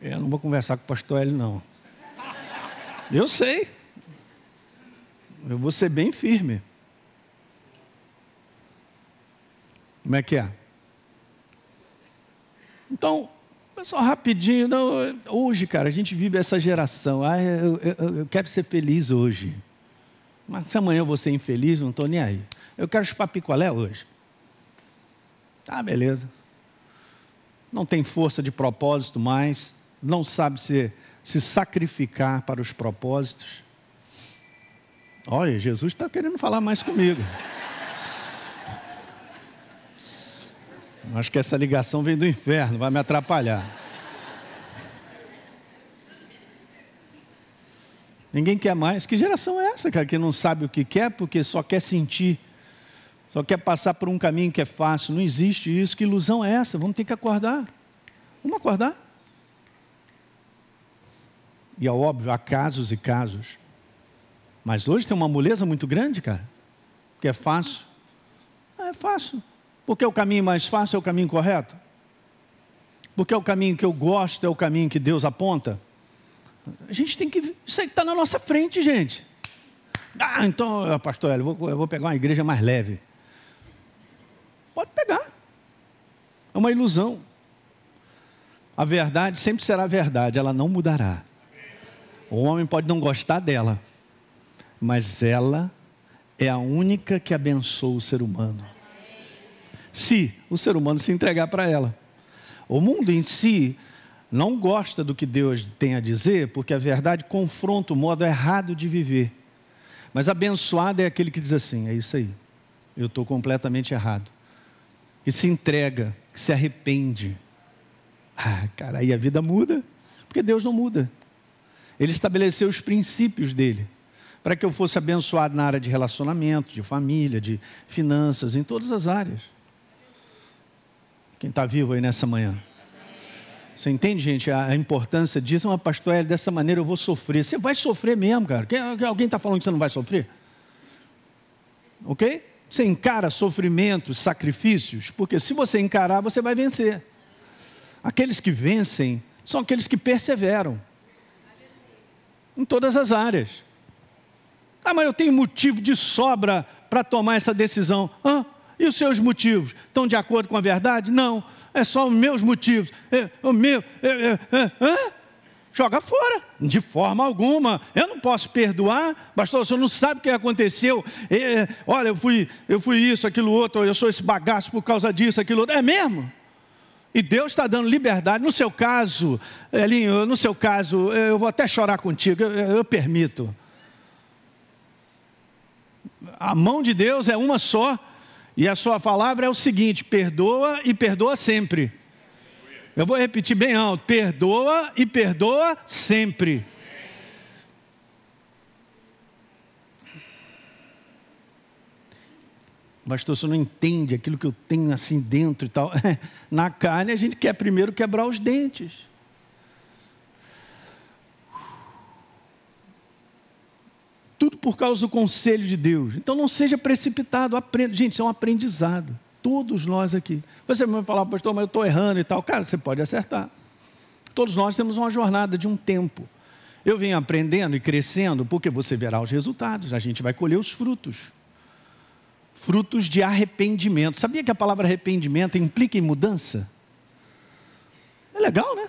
Eu não vou conversar com o pastor Hélio, não. Eu sei. Eu vou ser bem firme. Como é que é? Então, pessoal, rapidinho. Não, hoje, cara, a gente vive essa geração. Ah, eu, eu, eu quero ser feliz hoje. Mas se amanhã eu vou ser infeliz, não estou nem aí. Eu quero chupar picolé hoje. Tá, beleza. Não tem força de propósito mais não sabe se, se sacrificar para os propósitos. Olha, Jesus está querendo falar mais comigo. Acho que essa ligação vem do inferno, vai me atrapalhar. Ninguém quer mais. Que geração é essa, cara, que não sabe o que quer porque só quer sentir, só quer passar por um caminho que é fácil? Não existe isso. Que ilusão é essa? Vamos ter que acordar. Vamos acordar. E é óbvio, há casos e casos. Mas hoje tem uma moleza muito grande, cara. Que é fácil. É fácil. Porque é o caminho mais fácil é o caminho correto. Porque é o caminho que eu gosto, é o caminho que Deus aponta. A gente tem que. Isso aí está na nossa frente, gente. Ah, então, pastor Hélio, eu vou, eu vou pegar uma igreja mais leve. Pode pegar. É uma ilusão. A verdade sempre será verdade, ela não mudará. O homem pode não gostar dela, mas ela é a única que abençoa o ser humano. Se o ser humano se entregar para ela. O mundo em si não gosta do que Deus tem a dizer, porque a verdade confronta o modo errado de viver. Mas abençoado é aquele que diz assim: é isso aí, eu estou completamente errado. E se entrega, que se arrepende. Ah, cara, aí a vida muda, porque Deus não muda. Ele estabeleceu os princípios dele para que eu fosse abençoado na área de relacionamento, de família, de finanças, em todas as áreas. Quem está vivo aí nessa manhã? Você entende, gente, a, importância disso? Uma pastor, dessa maneira eu vou sofrer. Você vai sofrer mesmo, cara. Alguém está falando que você não vai sofrer? Ok? Você encara sofrimentos, sacrifícios, porque se você encarar, você vai vencer. Aqueles que vencem são aqueles que perseveram em todas as áreas. Ah, mas eu tenho motivo de sobra para tomar essa decisão. Ah, e os seus motivos? Estão de acordo com a verdade? Não, é só os meus motivos. É, o meu. É, é, é, é? Joga fora, de forma alguma. Eu não posso perdoar, pastor, o senhor não sabe o que aconteceu. É, olha, eu fui, eu fui isso, aquilo outro, eu sou esse bagaço por causa disso, aquilo outro. É mesmo? E Deus está dando liberdade. No seu caso, Elinho, no seu caso, eu vou até chorar contigo, eu, eu permito. A mão de Deus é uma só, e a sua palavra é o seguinte: perdoa e perdoa sempre. Eu vou repetir bem alto: perdoa e perdoa sempre. Pastor, você não entende aquilo que eu tenho assim dentro e tal. Na carne, a gente quer primeiro quebrar os dentes. Tudo por causa do conselho de Deus. Então não seja precipitado, aprenda. Gente, isso é um aprendizado. Todos nós aqui. Você vai falar, pastor, mas eu estou errando e tal. Cara, você pode acertar. Todos nós temos uma jornada de um tempo. Eu venho aprendendo e crescendo porque você verá os resultados. A gente vai colher os frutos frutos de arrependimento. Sabia que a palavra arrependimento implica em mudança? É legal, né?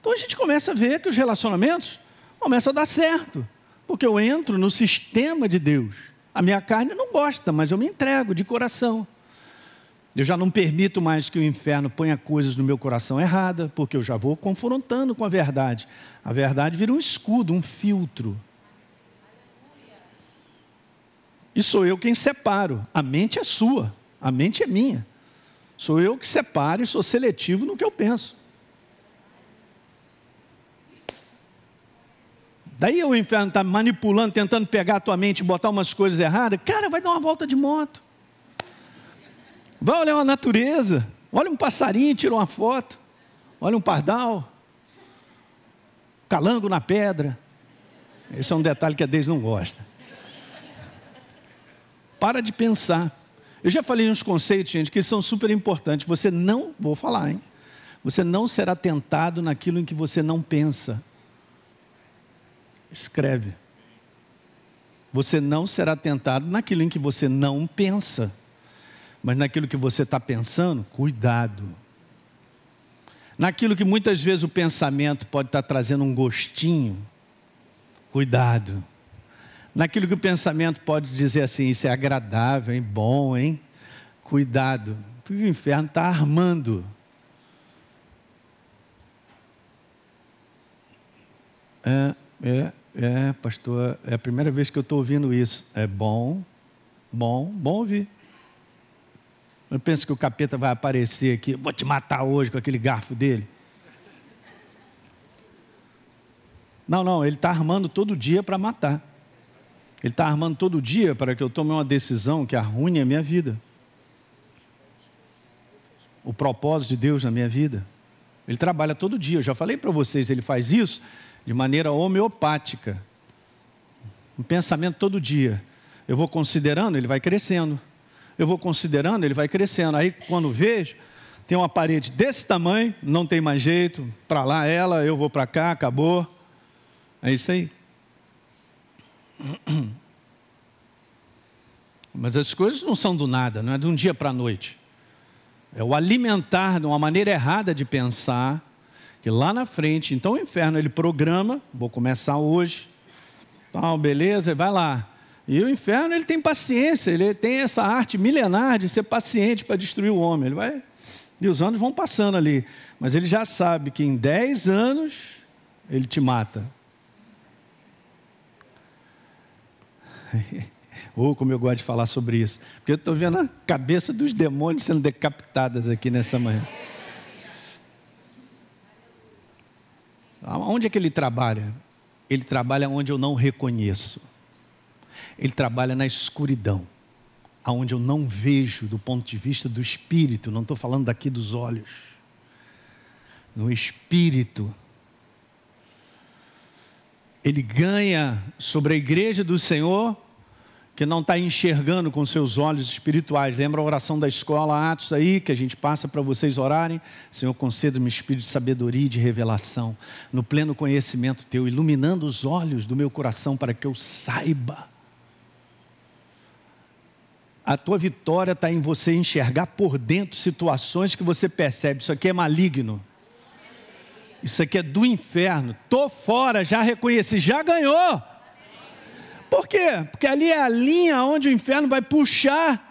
Então a gente começa a ver que os relacionamentos começam a dar certo, porque eu entro no sistema de Deus. A minha carne não gosta, mas eu me entrego de coração. Eu já não permito mais que o inferno ponha coisas no meu coração errada, porque eu já vou confrontando com a verdade. A verdade vira um escudo, um filtro. E sou eu quem separo. A mente é sua, a mente é minha. Sou eu que separo e sou seletivo no que eu penso. Daí o inferno está manipulando, tentando pegar a tua mente e botar umas coisas erradas. Cara, vai dar uma volta de moto. Vai olhar a natureza. Olha um passarinho, tira uma foto. Olha um pardal. Calango na pedra. Esse é um detalhe que a Deus não gosta. Para de pensar. Eu já falei uns conceitos, gente, que são super importantes. Você não, vou falar, hein? Você não será tentado naquilo em que você não pensa. Escreve. Você não será tentado naquilo em que você não pensa. Mas naquilo que você está pensando, cuidado. Naquilo que muitas vezes o pensamento pode estar tá trazendo um gostinho, cuidado. Naquilo que o pensamento pode dizer assim, isso é agradável, hein, bom, hein? Cuidado, porque o inferno está armando. É, é, é, pastor, é a primeira vez que eu estou ouvindo isso. É bom, bom, bom ouvir. Eu penso que o capeta vai aparecer aqui, vou te matar hoje com aquele garfo dele. Não, não, ele está armando todo dia para matar. Ele está armando todo dia para que eu tome uma decisão que arruine a minha vida. O propósito de Deus na minha vida. Ele trabalha todo dia. Eu já falei para vocês, ele faz isso de maneira homeopática. Um pensamento todo dia. Eu vou considerando, ele vai crescendo. Eu vou considerando, ele vai crescendo. Aí quando vejo, tem uma parede desse tamanho, não tem mais jeito, para lá ela, eu vou para cá, acabou. É isso aí. Mas as coisas não são do nada, não é de um dia para a noite. É o alimentar de uma maneira errada de pensar, que lá na frente, então o inferno ele programa, vou começar hoje, tal, beleza, vai lá. E o inferno ele tem paciência, ele tem essa arte milenar de ser paciente para destruir o homem. Ele vai e os anos vão passando ali, mas ele já sabe que em 10 anos ele te mata. Ou oh, como eu gosto de falar sobre isso, porque eu estou vendo a cabeça dos demônios sendo decapitadas aqui nessa manhã. Onde é que ele trabalha? Ele trabalha onde eu não reconheço. Ele trabalha na escuridão, aonde eu não vejo do ponto de vista do espírito, não estou falando daqui dos olhos. No espírito. Ele ganha sobre a igreja do Senhor que não está enxergando com seus olhos espirituais. Lembra a oração da escola Atos aí, que a gente passa para vocês orarem? Senhor, conceda-me espírito de sabedoria e de revelação, no pleno conhecimento teu, iluminando os olhos do meu coração para que eu saiba. A tua vitória está em você enxergar por dentro situações que você percebe. Isso aqui é maligno. Isso aqui é do inferno. Tô fora, já reconheci, já ganhou. Por quê? Porque ali é a linha onde o inferno vai puxar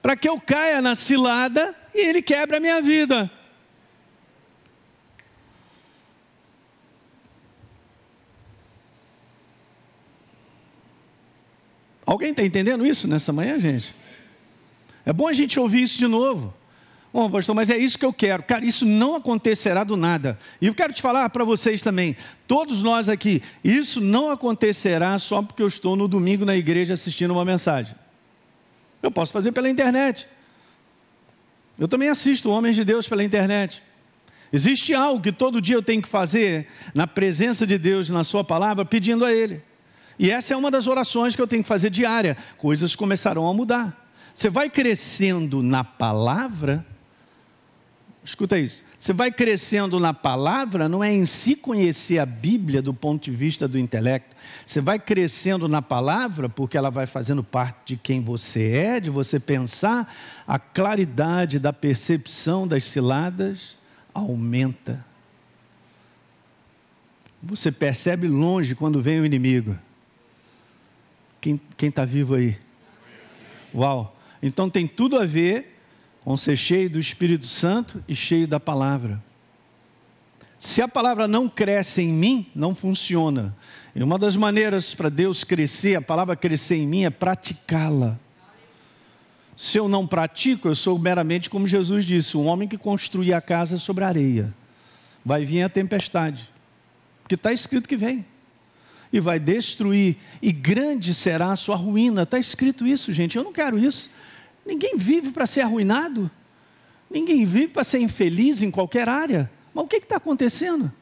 para que eu caia na cilada e ele quebra a minha vida. Alguém está entendendo isso nessa manhã, gente? É bom a gente ouvir isso de novo. Bom, pastor, mas é isso que eu quero. Cara, isso não acontecerá do nada. E eu quero te falar para vocês também, todos nós aqui, isso não acontecerá só porque eu estou no domingo na igreja assistindo uma mensagem. Eu posso fazer pela internet. Eu também assisto Homens de Deus pela internet. Existe algo que todo dia eu tenho que fazer na presença de Deus, na Sua palavra, pedindo a Ele. E essa é uma das orações que eu tenho que fazer diária. Coisas começarão a mudar. Você vai crescendo na palavra, Escuta isso. Você vai crescendo na palavra, não é em si conhecer a Bíblia do ponto de vista do intelecto. Você vai crescendo na palavra porque ela vai fazendo parte de quem você é, de você pensar. A claridade da percepção das ciladas aumenta. Você percebe longe quando vem o inimigo. Quem está vivo aí? Uau! Então tem tudo a ver com ser cheio do Espírito Santo e cheio da palavra. Se a palavra não cresce em mim, não funciona. E uma das maneiras para Deus crescer, a palavra crescer em mim, é praticá-la. Se eu não pratico, eu sou meramente, como Jesus disse, um homem que construi a casa sobre a areia. Vai vir a tempestade, porque está escrito que vem. E vai destruir, e grande será a sua ruína. Está escrito isso, gente. Eu não quero isso. Ninguém vive para ser arruinado. Ninguém vive para ser infeliz em qualquer área. Mas o que está acontecendo?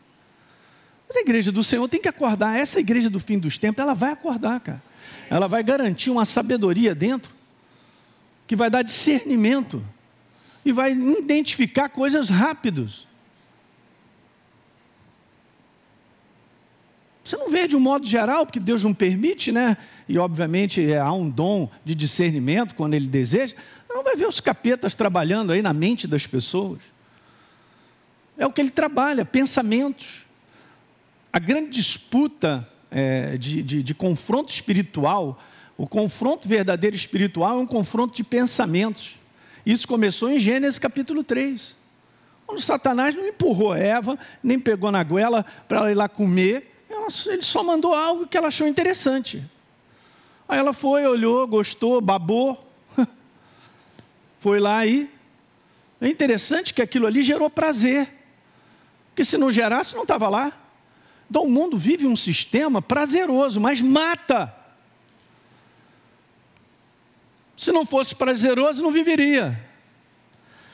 Mas a igreja do Senhor tem que acordar. Essa igreja do fim dos tempos, ela vai acordar, cara. Ela vai garantir uma sabedoria dentro, que vai dar discernimento, e vai identificar coisas rápidos. Você não vê de um modo geral, porque Deus não permite, né? E obviamente há um dom de discernimento quando Ele deseja. Não vai ver os capetas trabalhando aí na mente das pessoas. É o que ele trabalha, pensamentos. A grande disputa é, de, de, de confronto espiritual, o confronto verdadeiro espiritual é um confronto de pensamentos. Isso começou em Gênesis capítulo 3. Quando Satanás não empurrou Eva, nem pegou na goela para ela ir lá comer, ele só mandou algo que ela achou interessante. Aí ela foi, olhou, gostou, babou, foi lá e. É interessante que aquilo ali gerou prazer. Porque se não gerasse, não estava lá. Então o mundo vive um sistema prazeroso, mas mata. Se não fosse prazeroso, não viveria.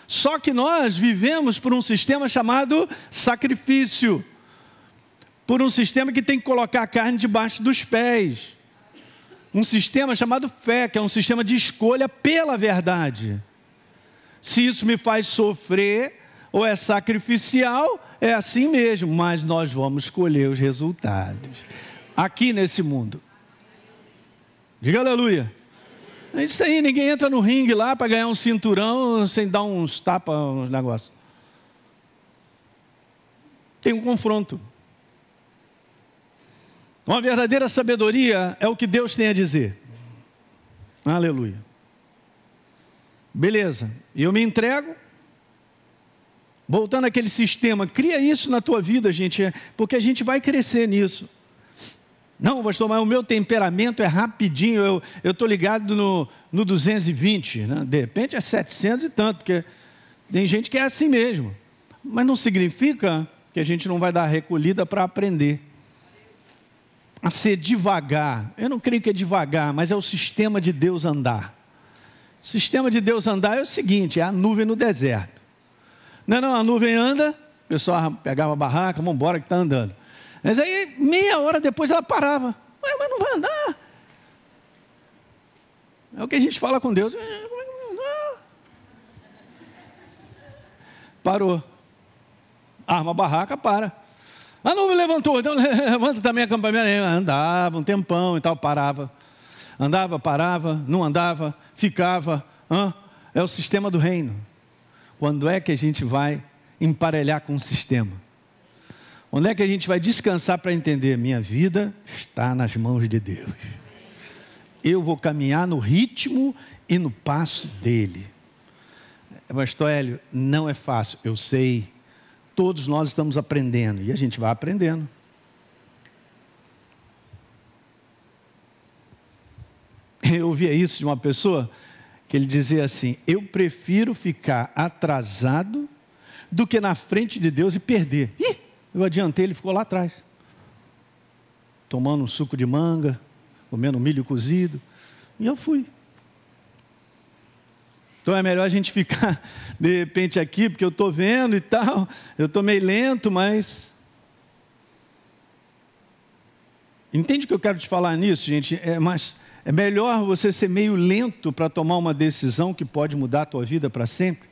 Só que nós vivemos por um sistema chamado sacrifício, por um sistema que tem que colocar a carne debaixo dos pés, um sistema chamado fé, que é um sistema de escolha pela verdade. Se isso me faz sofrer, ou é sacrificial, é assim mesmo, mas nós vamos escolher os resultados aqui nesse mundo. Diga aleluia. É isso aí, ninguém entra no ringue lá para ganhar um cinturão sem dar uns tapas, uns negócios. Tem um confronto. Uma verdadeira sabedoria é o que Deus tem a dizer. Aleluia. Beleza, eu me entrego, Voltando àquele sistema, cria isso na tua vida, gente, é, porque a gente vai crescer nisso. Não, pastor, mas o meu temperamento é rapidinho, eu estou ligado no, no 220, né? de repente é 700 e tanto, porque tem gente que é assim mesmo. Mas não significa que a gente não vai dar recolhida para aprender. A ser devagar. Eu não creio que é devagar, mas é o sistema de Deus andar. O sistema de Deus andar é o seguinte: é a nuvem no deserto. Não, não, a nuvem anda, o pessoal pegava a barraca, vamos embora que está andando. Mas aí, meia hora depois, ela parava. Ué, mas não vai andar. É o que a gente fala com Deus. É, é? Parou. Arma a barraca, para. A nuvem levantou, então levanta também acampamento. Andava um tempão e tal, parava. Andava, parava, não andava, ficava. É o sistema do reino. Quando é que a gente vai emparelhar com o sistema? Onde é que a gente vai descansar para entender? Minha vida está nas mãos de Deus. Eu vou caminhar no ritmo e no passo dele. Pastor Hélio, não é fácil, eu sei. Todos nós estamos aprendendo e a gente vai aprendendo. Eu ouvia isso de uma pessoa que ele dizia assim: Eu prefiro ficar atrasado do que na frente de Deus e perder. Ih, eu adiantei, ele ficou lá atrás, tomando um suco de manga, comendo milho cozido, e eu fui. Então é melhor a gente ficar de repente aqui, porque eu estou vendo e tal, eu estou meio lento, mas. Entende o que eu quero te falar nisso, gente? É, mas é melhor você ser meio lento para tomar uma decisão que pode mudar a tua vida para sempre,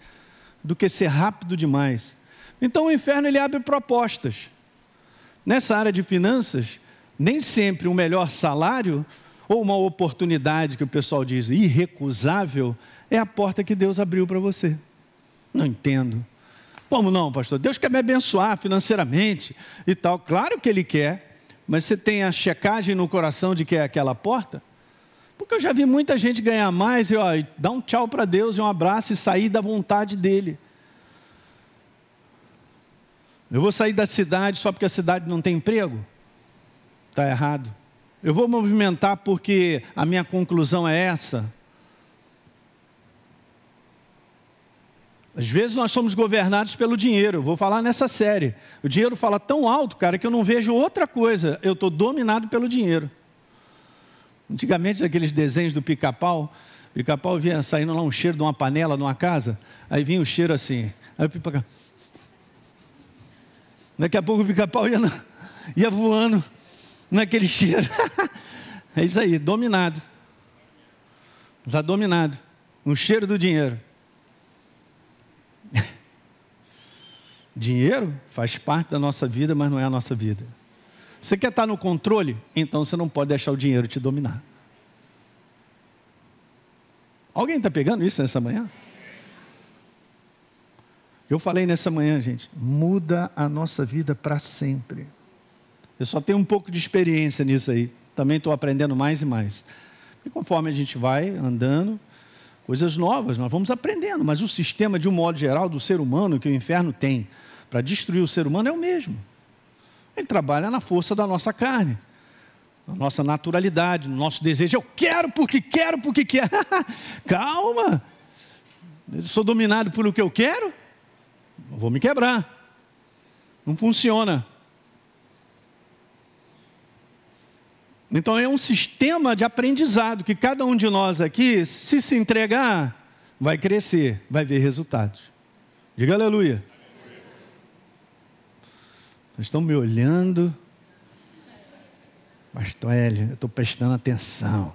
do que ser rápido demais. Então o inferno ele abre propostas. Nessa área de finanças, nem sempre o melhor salário ou uma oportunidade que o pessoal diz irrecusável é a porta que Deus abriu para você. Não entendo. Como não, pastor? Deus quer me abençoar financeiramente e tal. Claro que Ele quer, mas você tem a checagem no coração de que é aquela porta? Porque eu já vi muita gente ganhar mais e ó, dar um tchau para Deus e um abraço e sair da vontade dele. Eu vou sair da cidade só porque a cidade não tem emprego? Está errado. Eu vou movimentar porque a minha conclusão é essa. Às vezes nós somos governados pelo dinheiro. Vou falar nessa série. O dinheiro fala tão alto, cara, que eu não vejo outra coisa. Eu estou dominado pelo dinheiro. Antigamente, aqueles desenhos do pica-pau, pica-pau vinha saindo lá um cheiro de uma panela numa casa, aí vinha o cheiro assim. Aí o pica Daqui a pouco o pica-pau ia, ia voando naquele cheiro. é isso aí, dominado. Está dominado. Um cheiro do dinheiro. Dinheiro faz parte da nossa vida, mas não é a nossa vida. Você quer estar no controle? Então você não pode deixar o dinheiro te dominar. Alguém está pegando isso nessa manhã? Eu falei nessa manhã, gente, muda a nossa vida para sempre. Eu só tenho um pouco de experiência nisso aí. Também estou aprendendo mais e mais. E conforme a gente vai andando, coisas novas, nós vamos aprendendo. Mas o sistema, de um modo geral, do ser humano que o inferno tem para destruir o ser humano é o mesmo. Ele trabalha na força da nossa carne, na nossa naturalidade, no nosso desejo. Eu quero porque quero porque quero. Calma. Eu sou dominado por o que eu quero? vou me quebrar. Não funciona. Então é um sistema de aprendizado que cada um de nós aqui, se se entregar, vai crescer, vai ver resultados. Diga aleluia. Vocês estão me olhando. Pastor Hélio, eu estou prestando atenção.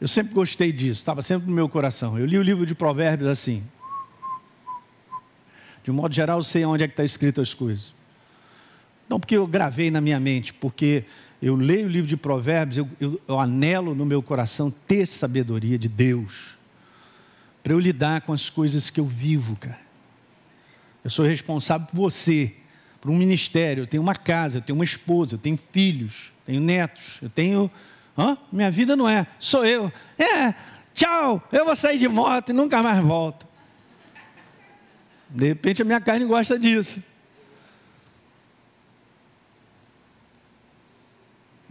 Eu sempre gostei disso, estava sempre no meu coração. Eu li o livro de Provérbios assim. De um modo geral, eu sei onde é que está escrito as coisas. Não porque eu gravei na minha mente, porque eu leio o livro de Provérbios, eu, eu, eu anelo no meu coração ter sabedoria de Deus, para eu lidar com as coisas que eu vivo, cara. Eu sou responsável por você para um ministério, eu tenho uma casa, eu tenho uma esposa, eu tenho filhos, tenho netos, eu tenho. Hã? Minha vida não é, sou eu. É, tchau, eu vou sair de moto e nunca mais volto. De repente a minha carne gosta disso.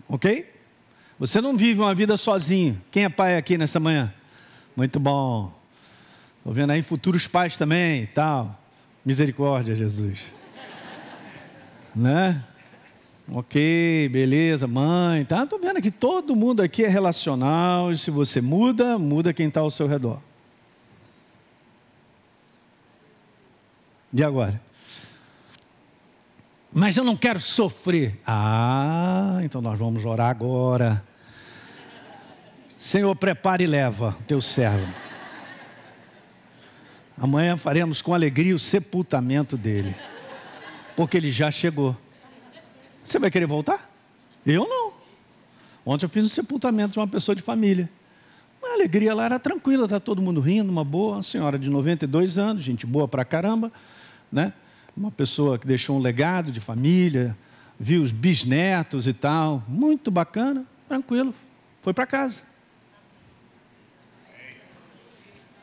Ok? Você não vive uma vida sozinho. Quem é pai aqui nessa manhã? Muito bom. Estou vendo aí futuros pais também e tal. Misericórdia, Jesus né? Ok, beleza, mãe, tá? Estou vendo que todo mundo aqui é relacional e se você muda, muda quem está ao seu redor. E agora? Mas eu não quero sofrer. Ah, então nós vamos orar agora. Senhor, prepare e leva teu servo. Amanhã faremos com alegria o sepultamento dele porque ele já chegou. Você vai querer voltar? Eu não. Ontem eu fiz um sepultamento de uma pessoa de família. Uma alegria lá era tranquila, tá todo mundo rindo, uma boa, uma senhora de 92 anos, gente boa pra caramba, né? Uma pessoa que deixou um legado de família, viu os bisnetos e tal, muito bacana, tranquilo, foi para casa.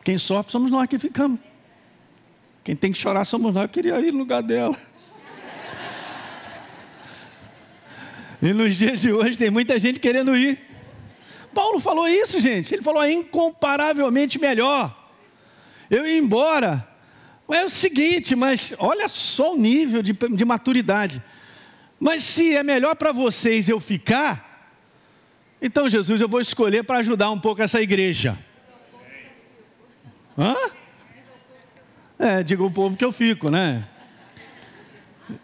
Quem sofre somos nós que ficamos. Quem tem que chorar somos nós. Eu queria ir no lugar dela. E nos dias de hoje tem muita gente querendo ir. Paulo falou isso, gente. Ele falou é incomparavelmente melhor. Eu ia embora. É o seguinte, mas olha só o nível de, de maturidade. Mas se é melhor para vocês eu ficar, então Jesus, eu vou escolher para ajudar um pouco essa igreja. Hã? É, diga o povo que eu fico, né?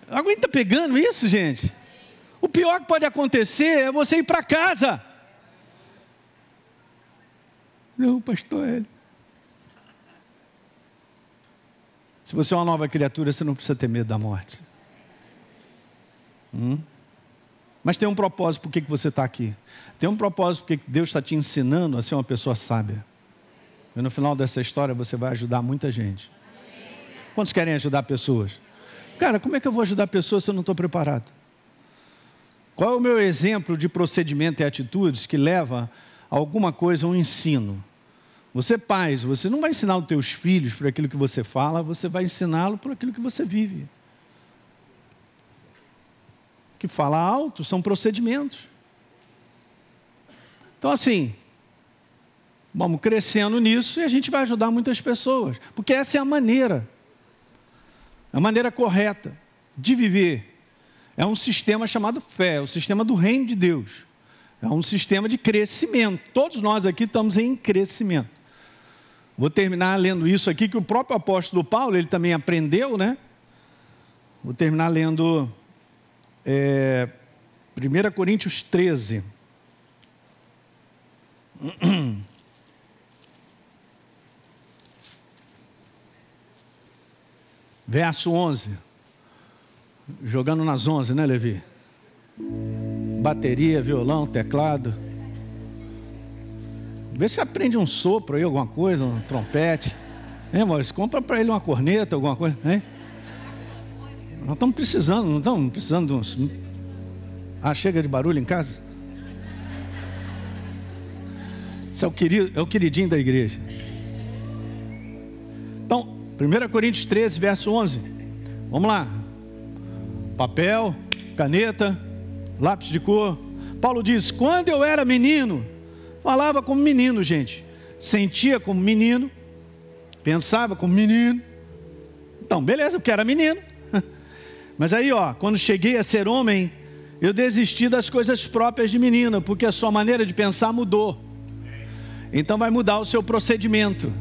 Alguém está pegando isso, gente? O pior que pode acontecer é você ir para casa. Não, pastor Hélio. Se você é uma nova criatura, você não precisa ter medo da morte. Hum? Mas tem um propósito por que você está aqui. Tem um propósito porque Deus está te ensinando a ser uma pessoa sábia. E no final dessa história você vai ajudar muita gente. Quantos querem ajudar pessoas? Cara, como é que eu vou ajudar pessoas se eu não estou preparado? Qual é o meu exemplo de procedimento e atitudes que leva a alguma coisa, um ensino? Você, pais, você não vai ensinar os teus filhos por aquilo que você fala, você vai ensiná-lo por aquilo que você vive. Que fala alto são procedimentos. Então, assim, vamos crescendo nisso e a gente vai ajudar muitas pessoas, porque essa é a maneira, a maneira correta de viver. É um sistema chamado fé, é o sistema do reino de Deus. É um sistema de crescimento. Todos nós aqui estamos em crescimento. Vou terminar lendo isso aqui que o próprio apóstolo Paulo ele também aprendeu, né? Vou terminar lendo é, 1 Coríntios 13. Verso 11. Jogando nas 11, né, Levi? Bateria, violão, teclado. Vê se aprende um sopro aí, alguma coisa, um trompete. Hein, Maurício? Compra para ele uma corneta, alguma coisa. Hein? Nós estamos precisando, não estamos precisando de uns. Ah, chega de barulho em casa? Esse é o, querido, é o queridinho da igreja. Então, 1 Coríntios 13, verso 11. Vamos lá. Papel, caneta, lápis de cor. Paulo diz: Quando eu era menino, falava como menino, gente. Sentia como menino, pensava como menino. Então, beleza, porque era menino. Mas aí, ó, quando cheguei a ser homem, eu desisti das coisas próprias de menino, porque a sua maneira de pensar mudou. Então vai mudar o seu procedimento.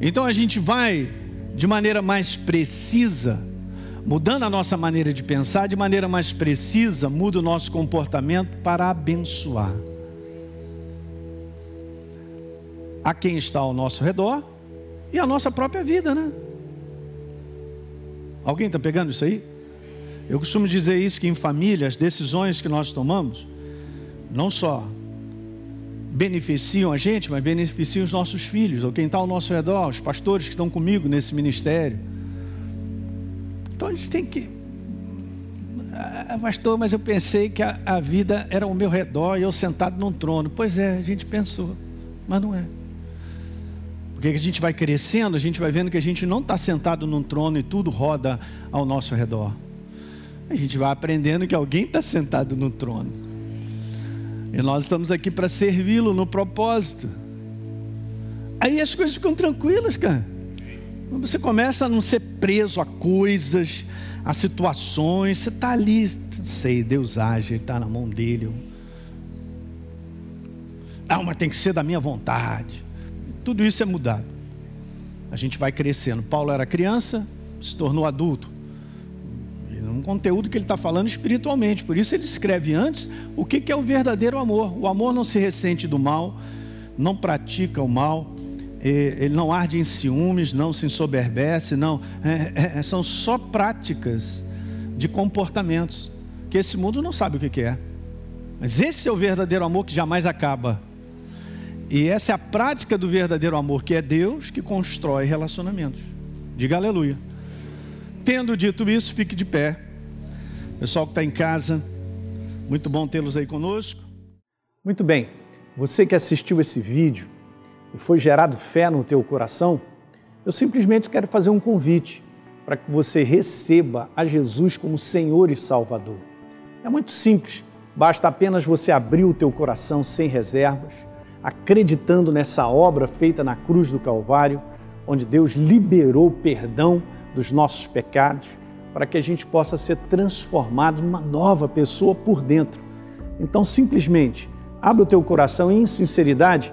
Então a gente vai de maneira mais precisa, mudando a nossa maneira de pensar, de maneira mais precisa, muda o nosso comportamento para abençoar a quem está ao nosso redor e a nossa própria vida, né? Alguém está pegando isso aí? Eu costumo dizer isso que em família as decisões que nós tomamos não só beneficiam a gente, mas beneficiam os nossos filhos, ou quem está ao nosso redor, os pastores que estão comigo nesse ministério. Então a gente tem que. Ah, pastor, mas eu pensei que a, a vida era ao meu redor e eu sentado num trono. Pois é, a gente pensou, mas não é. Porque a gente vai crescendo, a gente vai vendo que a gente não está sentado num trono e tudo roda ao nosso redor. A gente vai aprendendo que alguém está sentado no trono. E nós estamos aqui para servi-lo no propósito. Aí as coisas ficam tranquilas, cara. Você começa a não ser preso a coisas, a situações. Você está ali, sei, Deus age, está na mão dele. Não, mas tem que ser da minha vontade. Tudo isso é mudado. A gente vai crescendo. Paulo era criança, se tornou adulto um conteúdo que ele está falando espiritualmente. Por isso ele escreve antes o que, que é o verdadeiro amor. O amor não se ressente do mal, não pratica o mal, ele não arde em ciúmes, não se ensoberbece, não. É, é, é, são só práticas de comportamentos que esse mundo não sabe o que, que é. Mas esse é o verdadeiro amor que jamais acaba. E essa é a prática do verdadeiro amor, que é Deus que constrói relacionamentos. Diga aleluia. Tendo dito isso, fique de pé. Pessoal que está em casa, muito bom tê-los aí conosco. Muito bem, você que assistiu esse vídeo e foi gerado fé no teu coração, eu simplesmente quero fazer um convite para que você receba a Jesus como Senhor e Salvador. É muito simples, basta apenas você abrir o teu coração sem reservas, acreditando nessa obra feita na cruz do Calvário, onde Deus liberou perdão dos nossos pecados, para que a gente possa ser transformado numa nova pessoa por dentro. Então, simplesmente, abre o teu coração e, em sinceridade,